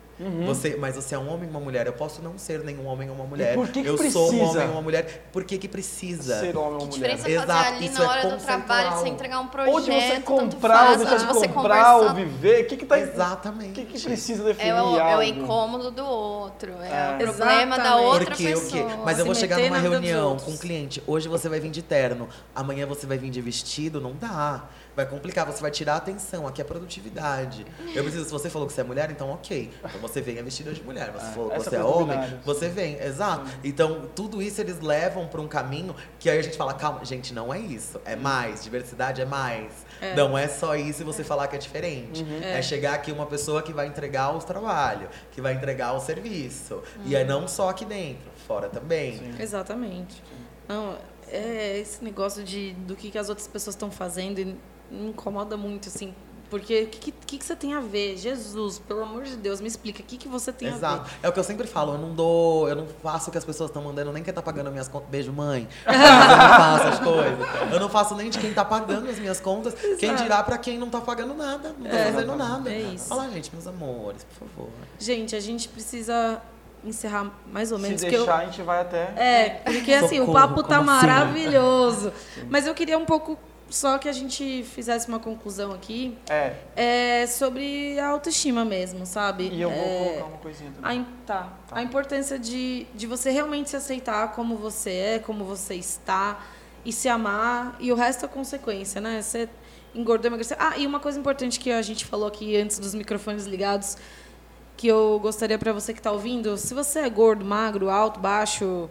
[SPEAKER 3] Você, mas você é um homem e uma mulher. Eu posso não ser nenhum homem ou uma mulher.
[SPEAKER 2] por que que
[SPEAKER 3] eu sou um
[SPEAKER 2] precisa?
[SPEAKER 3] homem ou uma mulher. Por que que precisa?
[SPEAKER 2] Ser homem ou
[SPEAKER 4] Que
[SPEAKER 2] mulher.
[SPEAKER 4] diferença
[SPEAKER 3] Exato,
[SPEAKER 4] fazer ali
[SPEAKER 3] isso
[SPEAKER 4] na
[SPEAKER 3] é
[SPEAKER 4] hora do
[SPEAKER 3] conceitual.
[SPEAKER 4] trabalho, você entregar um projeto,
[SPEAKER 2] Ou de você
[SPEAKER 4] tanto
[SPEAKER 2] comprar, ou
[SPEAKER 4] faz,
[SPEAKER 2] deixar de
[SPEAKER 4] você
[SPEAKER 2] comprar, ou viver. O que que tá...
[SPEAKER 3] Exatamente.
[SPEAKER 2] O que que precisa definir
[SPEAKER 4] É o, é o incômodo do outro, é,
[SPEAKER 2] É.
[SPEAKER 4] o problema da
[SPEAKER 1] Exatamente.
[SPEAKER 4] outra
[SPEAKER 3] Porque
[SPEAKER 4] pessoa.
[SPEAKER 3] Mas eu
[SPEAKER 1] Se
[SPEAKER 3] vou chegar numa reunião com um cliente. Hoje você vai vir de terno, amanhã você vai vir de vestido, não dá. Vai complicar, você vai tirar a atenção. Aqui é produtividade. Eu preciso, se você falou que você é mulher, então ok. Então você venha vestida de mulher. Você falou que você é homem,
[SPEAKER 2] binário.
[SPEAKER 3] você vem. Exato. Então, tudo isso eles levam para um caminho que aí a gente fala, calma, gente, não é isso. É mais. Diversidade é mais. Não é só isso e você falar que é diferente. É. chegar aqui uma pessoa que vai entregar os trabalhos, que vai entregar o serviço. E é não só aqui dentro, fora também.
[SPEAKER 1] Exatamente. Não, é esse negócio de do que, que as outras pessoas estão fazendo e me incomoda muito, assim. Porque o que, que, que você tem a ver? Jesus, pelo amor de Deus, me explica. O que, que você tem a
[SPEAKER 3] Exato.
[SPEAKER 1] ver?
[SPEAKER 3] É o que eu sempre falo, eu não dou, eu não faço o que as pessoas estão mandando, nem quem tá pagando minhas contas. Beijo, mãe. Eu não faço as coisas. Eu não faço nem de quem tá pagando as minhas contas. Quem dirá pra quem não tá pagando nada, não tá
[SPEAKER 1] É,
[SPEAKER 3] fazendo nada.
[SPEAKER 1] é isso.
[SPEAKER 3] Fala, gente, meus amores, por favor.
[SPEAKER 1] Gente, a gente precisa encerrar mais ou menos.
[SPEAKER 2] Se
[SPEAKER 1] que eu-
[SPEAKER 2] deixar, a gente vai até...
[SPEAKER 1] É, porque assim, o papo tá
[SPEAKER 3] assim?
[SPEAKER 1] maravilhoso. Mas eu queria um pouco só que a gente fizesse uma conclusão aqui
[SPEAKER 2] É,
[SPEAKER 1] é, sobre a autoestima mesmo, sabe?
[SPEAKER 2] e eu vou
[SPEAKER 1] É,
[SPEAKER 2] colocar uma coisinha
[SPEAKER 1] a,
[SPEAKER 2] também.
[SPEAKER 1] im- tá. A importância de, de você realmente se aceitar como você é, como você está, e se amar, e o resto é consequência, né? Você engordou, emagreceu. Ah, e uma coisa importante que a gente falou aqui antes dos microfones ligados, que eu gostaria para você que está ouvindo, se você é gordo, magro, alto, baixo,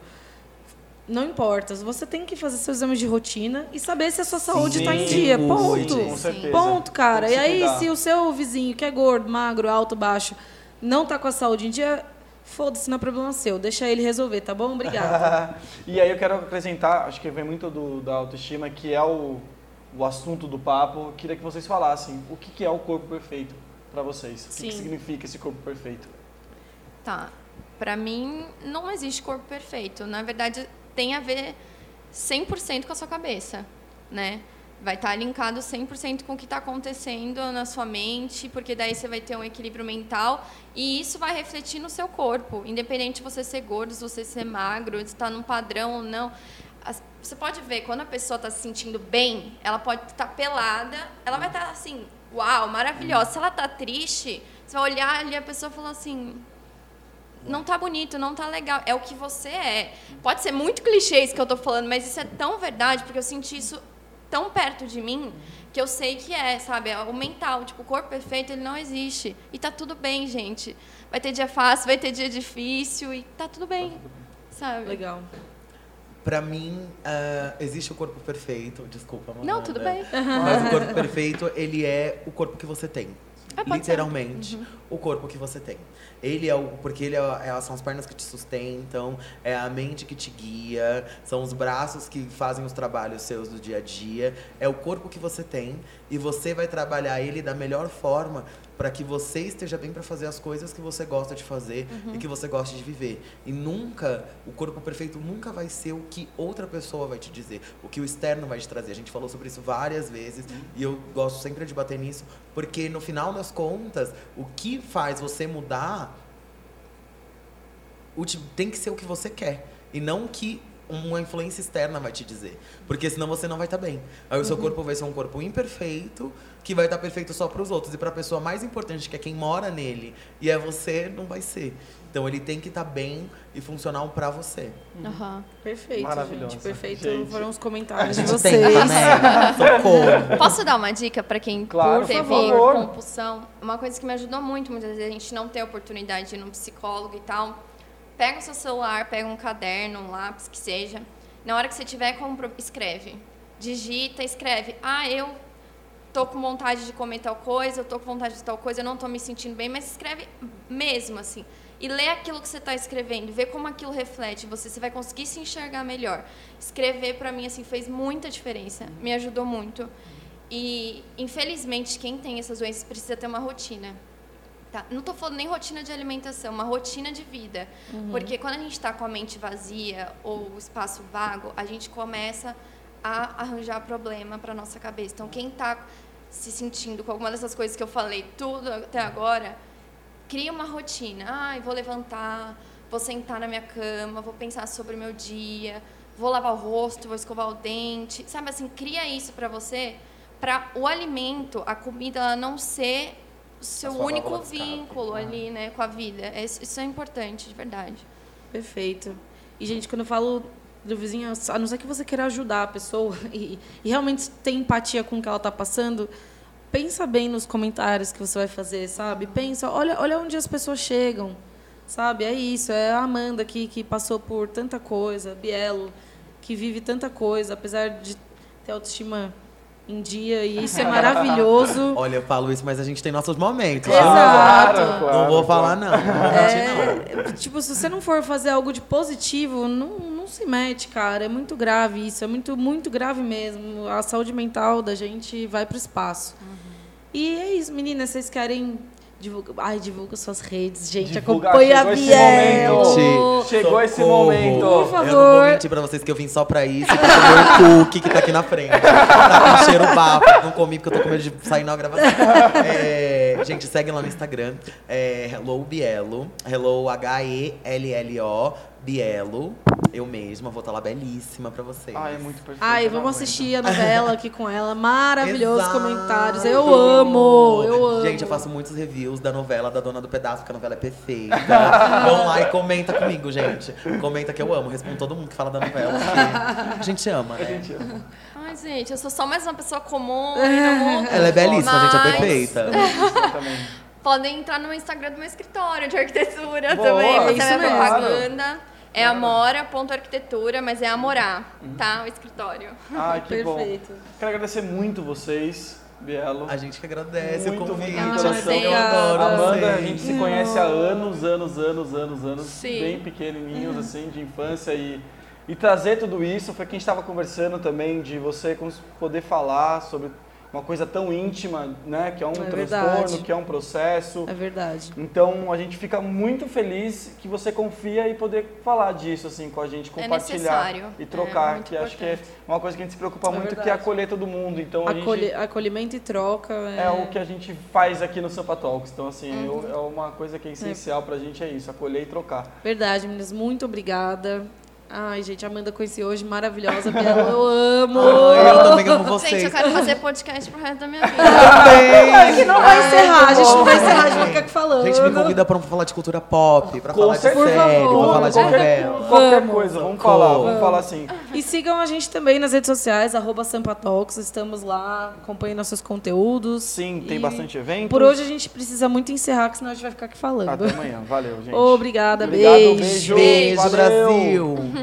[SPEAKER 1] não importa. Você tem que fazer seus exames de rotina e saber se a sua saúde está em
[SPEAKER 2] Sim,
[SPEAKER 1] dia.
[SPEAKER 3] sim,
[SPEAKER 1] Ponto.
[SPEAKER 2] Com certeza.
[SPEAKER 1] Ponto, cara. E aí,
[SPEAKER 2] cuidar.
[SPEAKER 1] se o seu vizinho, que é gordo, magro, alto, baixo, não tá com a saúde em dia, foda-se, não é problema seu. Deixa ele resolver, tá bom? Obrigada.
[SPEAKER 2] e aí eu quero acrescentar, acho que vem muito do, da autoestima, que é o, o assunto do papo. Eu queria que vocês falassem o que, que é o corpo perfeito para vocês. O que, que
[SPEAKER 1] Sim.
[SPEAKER 2] significa esse corpo perfeito?
[SPEAKER 4] Tá. Pra mim, não existe corpo perfeito. Na verdade, tem a ver 100% com a sua cabeça, né? Vai estar linkado 100% com o que está acontecendo na sua mente, porque daí você vai ter um equilíbrio mental e isso vai refletir no seu corpo, independente de você ser gordo, se você ser magro, se está num padrão ou não. Você pode ver, quando a pessoa está se sentindo bem, ela pode estar pelada, ela vai estar assim, uau, maravilhosa. Se ela está triste, você vai olhar ali a pessoa e falar assim, não tá bonito, não tá legal. É o que você é. Pode ser muito clichê isso que eu tô falando, mas isso é tão verdade, porque eu senti isso tão perto de mim que eu sei que é, sabe? É o mental. Tipo, o corpo perfeito, ele não existe. E tá tudo bem, gente. Vai ter dia fácil, vai ter dia difícil e tá tudo bem. Sabe?
[SPEAKER 1] Legal.
[SPEAKER 3] Pra mim, ah, existe o corpo perfeito. Desculpa, mamãe.
[SPEAKER 4] Não, tudo bem.
[SPEAKER 3] Mas o corpo perfeito, ele é o corpo que você tem.
[SPEAKER 4] É,
[SPEAKER 3] Literalmente, o corpo que você tem. Ele é o. Porque ele é, é- são as pernas que te sustentam, é a mente que te guia, são os braços que fazem os trabalhos seus do dia a dia. É o corpo que você tem e você vai trabalhar ele da melhor forma para que você esteja bem para fazer as coisas que você gosta de fazer
[SPEAKER 4] Uhum.
[SPEAKER 3] e que você gosta de viver. E nunca, o corpo perfeito nunca vai ser o que outra pessoa vai te dizer, o que o externo vai te trazer. A gente falou sobre isso várias vezes e eu gosto sempre de bater nisso, porque no final das contas, o que faz você mudar tem que ser o que você quer e não o que uma influência externa vai te dizer. Porque senão você não vai estar bem. Aí o seu corpo vai ser um corpo imperfeito, que vai estar perfeito só para os outros. E para a pessoa mais importante, que é quem mora nele, e é você, não vai ser. Então ele tem que estar bem e funcional para você.
[SPEAKER 4] Aham.
[SPEAKER 1] Perfeito, gente. Perfeito
[SPEAKER 2] Gente.
[SPEAKER 1] foram os
[SPEAKER 3] A
[SPEAKER 1] comentários de vocês.
[SPEAKER 3] tenta, né? Socorro.
[SPEAKER 4] Posso dar uma dica para quem
[SPEAKER 2] Claro,
[SPEAKER 4] teve
[SPEAKER 2] por favor.
[SPEAKER 4] compulsão? Uma coisa que me ajudou muito, muitas vezes a gente não tem oportunidade de ir num psicólogo e tal. Pega o seu celular, pega um caderno, um lápis, que seja. Na hora que você tiver escreve. Digita, escreve. Ah, eu tô com vontade de comer tal coisa, eu tô com vontade de tal coisa, eu não tô me sentindo bem, mas escreve mesmo assim. E lê aquilo que você está escrevendo, vê como aquilo reflete você, você vai conseguir se enxergar melhor. Escrever para mim assim fez muita diferença, me ajudou muito. E infelizmente quem tem essas doenças precisa ter uma rotina. Tá? Não estou falando nem rotina de alimentação, uma rotina de vida. Porque quando a gente está com a mente vazia ou o espaço vago, a gente começa a arranjar problema para nossa cabeça. Então, quem está se sentindo com alguma dessas coisas que eu falei tudo até agora, cria uma rotina. Ai, vou levantar, vou sentar na minha cama, vou pensar sobre o meu dia, vou lavar o rosto, vou escovar o dente. Sabe assim, cria isso para você, para o alimento, a comida, ela não ser seu único vínculo ali, né, com a vida. É- Isso é importante, de verdade.
[SPEAKER 1] Perfeito. E, gente, quando eu falo do vizinho, a não ser que você queira ajudar a pessoa e, e realmente tem empatia com o que ela está passando, pensa bem nos comentários que você vai fazer, sabe? Pensa, olha, olha onde as pessoas chegam, sabe? É isso, é a Amanda aqui que passou por tanta coisa, Bielo, que vive tanta coisa, apesar de ter autoestima em dia, e isso é maravilhoso.
[SPEAKER 3] Olha, eu falo isso, mas a gente tem nossos momentos.
[SPEAKER 1] Exato.
[SPEAKER 2] Claro,
[SPEAKER 3] Não vou
[SPEAKER 2] claro,
[SPEAKER 3] falar, não. Mentir, não.
[SPEAKER 1] É, tipo, se você não for fazer algo de positivo, não, não se mete, cara. É muito grave isso. É muito, muito grave mesmo. A saúde mental da gente vai pro espaço. E é isso, meninas. Vocês querem divulgar? Ai, divulga suas redes, gente.
[SPEAKER 2] Divulga,
[SPEAKER 1] Acompanha a
[SPEAKER 2] chegou esse
[SPEAKER 1] Biel.
[SPEAKER 2] momento. Chegou esse
[SPEAKER 3] Socorro.
[SPEAKER 2] momento.
[SPEAKER 1] Por
[SPEAKER 3] Eu não vou
[SPEAKER 1] favor.
[SPEAKER 3] mentir pra vocês que eu vim só pra isso e pra comer o cookie que tá aqui na frente. Pra encher o bafo. Não comi porque eu tô com medo de sair na gravação. É, gente, segue lá no Instagram. É Hello Bielo. Hello H-E-L-L-O. Bielo. Eu mesma vou estar lá belíssima pra vocês.
[SPEAKER 2] Ai, é muito perfeito.
[SPEAKER 1] Ai,
[SPEAKER 2] não
[SPEAKER 1] vamos assistir a novela aqui com ela. Maravilhosos
[SPEAKER 3] Exato.
[SPEAKER 1] comentários. Eu amo, eu amo.
[SPEAKER 3] Gente, eu faço muitos reviews da novela da Dona do Pedaço, porque a novela é perfeita. Vão lá e comenta comigo, gente. Comenta que eu amo. Respondo todo mundo que fala da novela. porque A gente ama, né?
[SPEAKER 4] Ai, gente, eu sou só mais uma pessoa comum mundo.
[SPEAKER 3] Ela é belíssima, gente, é
[SPEAKER 4] Mas-
[SPEAKER 3] perfeita.
[SPEAKER 2] Também.
[SPEAKER 4] Podem entrar no Instagram do meu escritório de arquitetura
[SPEAKER 2] Boa,
[SPEAKER 4] também, fazer
[SPEAKER 1] isso
[SPEAKER 4] minha
[SPEAKER 1] mesmo.
[SPEAKER 4] propaganda. É amora.arquitetura, mas é amorar, tá? O escritório.
[SPEAKER 2] Ai, que bom.
[SPEAKER 1] Perfeito.
[SPEAKER 2] Quero agradecer muito vocês, Bielo.
[SPEAKER 3] A gente que agradece
[SPEAKER 2] muito,
[SPEAKER 3] o convite.
[SPEAKER 2] muito
[SPEAKER 4] Ah.
[SPEAKER 3] Eu adoro
[SPEAKER 2] Amanda, a gente se conhece há anos, anos, anos, anos, anos,
[SPEAKER 4] Sim.
[SPEAKER 2] bem pequenininhos, assim, de infância e, e trazer tudo isso foi quem estava conversando também de você poder falar sobre uma coisa tão íntima, né, que é um
[SPEAKER 1] É
[SPEAKER 2] transtorno,
[SPEAKER 1] verdade.
[SPEAKER 2] que é um processo.
[SPEAKER 1] É verdade.
[SPEAKER 2] Então a gente fica muito feliz que você confia e poder falar disso assim com a gente,
[SPEAKER 4] É
[SPEAKER 2] compartilhar
[SPEAKER 4] necessário.
[SPEAKER 2] e
[SPEAKER 4] É
[SPEAKER 2] trocar,
[SPEAKER 4] muito
[SPEAKER 2] que acho que é
[SPEAKER 4] importante.
[SPEAKER 2] uma coisa que a gente se preocupa
[SPEAKER 1] É
[SPEAKER 2] muito, que é
[SPEAKER 1] verdade.
[SPEAKER 2] acolher todo mundo. Então a
[SPEAKER 1] Acolhe-
[SPEAKER 2] gente
[SPEAKER 1] Acolhimento e troca. É,
[SPEAKER 2] é o que a gente faz aqui no Sampa Talks. Então assim,
[SPEAKER 1] Uhum.
[SPEAKER 2] eu- é uma coisa que é essencial pra gente é isso, acolher e trocar.
[SPEAKER 1] Verdade, meninas. Muito obrigada. Ai, gente, a Amanda conheci hoje, maravilhosa. Biela, eu amo.
[SPEAKER 3] Ai, eu também amo vocês.
[SPEAKER 4] Gente, eu quero fazer podcast pro resto da minha vida.
[SPEAKER 1] Claro que não vai encerrar, a gente não vai encerrar, a gente vai ficar aqui falando.
[SPEAKER 3] Gente, me convida pra falar de cultura pop, pra
[SPEAKER 2] Com
[SPEAKER 3] falar de
[SPEAKER 2] certeza.
[SPEAKER 3] série,
[SPEAKER 1] Por
[SPEAKER 3] pra falar de
[SPEAKER 2] qualquer,
[SPEAKER 3] novela.
[SPEAKER 2] qualquer coisa, vamos
[SPEAKER 3] Socorro.
[SPEAKER 2] falar, vamos falar assim.
[SPEAKER 1] E sigam a gente também nas redes sociais, arroba Sampatalks. Estamos lá, acompanhem nossos conteúdos.
[SPEAKER 2] Sim, tem
[SPEAKER 1] E
[SPEAKER 2] bastante evento.
[SPEAKER 1] Por hoje a gente precisa muito encerrar, que senão a gente vai ficar aqui falando.
[SPEAKER 2] Até amanhã. Valeu, gente.
[SPEAKER 1] Obrigada,
[SPEAKER 2] Obrigado,
[SPEAKER 1] beijo.
[SPEAKER 2] beijo.
[SPEAKER 3] Beijo,
[SPEAKER 2] Valeu.
[SPEAKER 3] Brasil!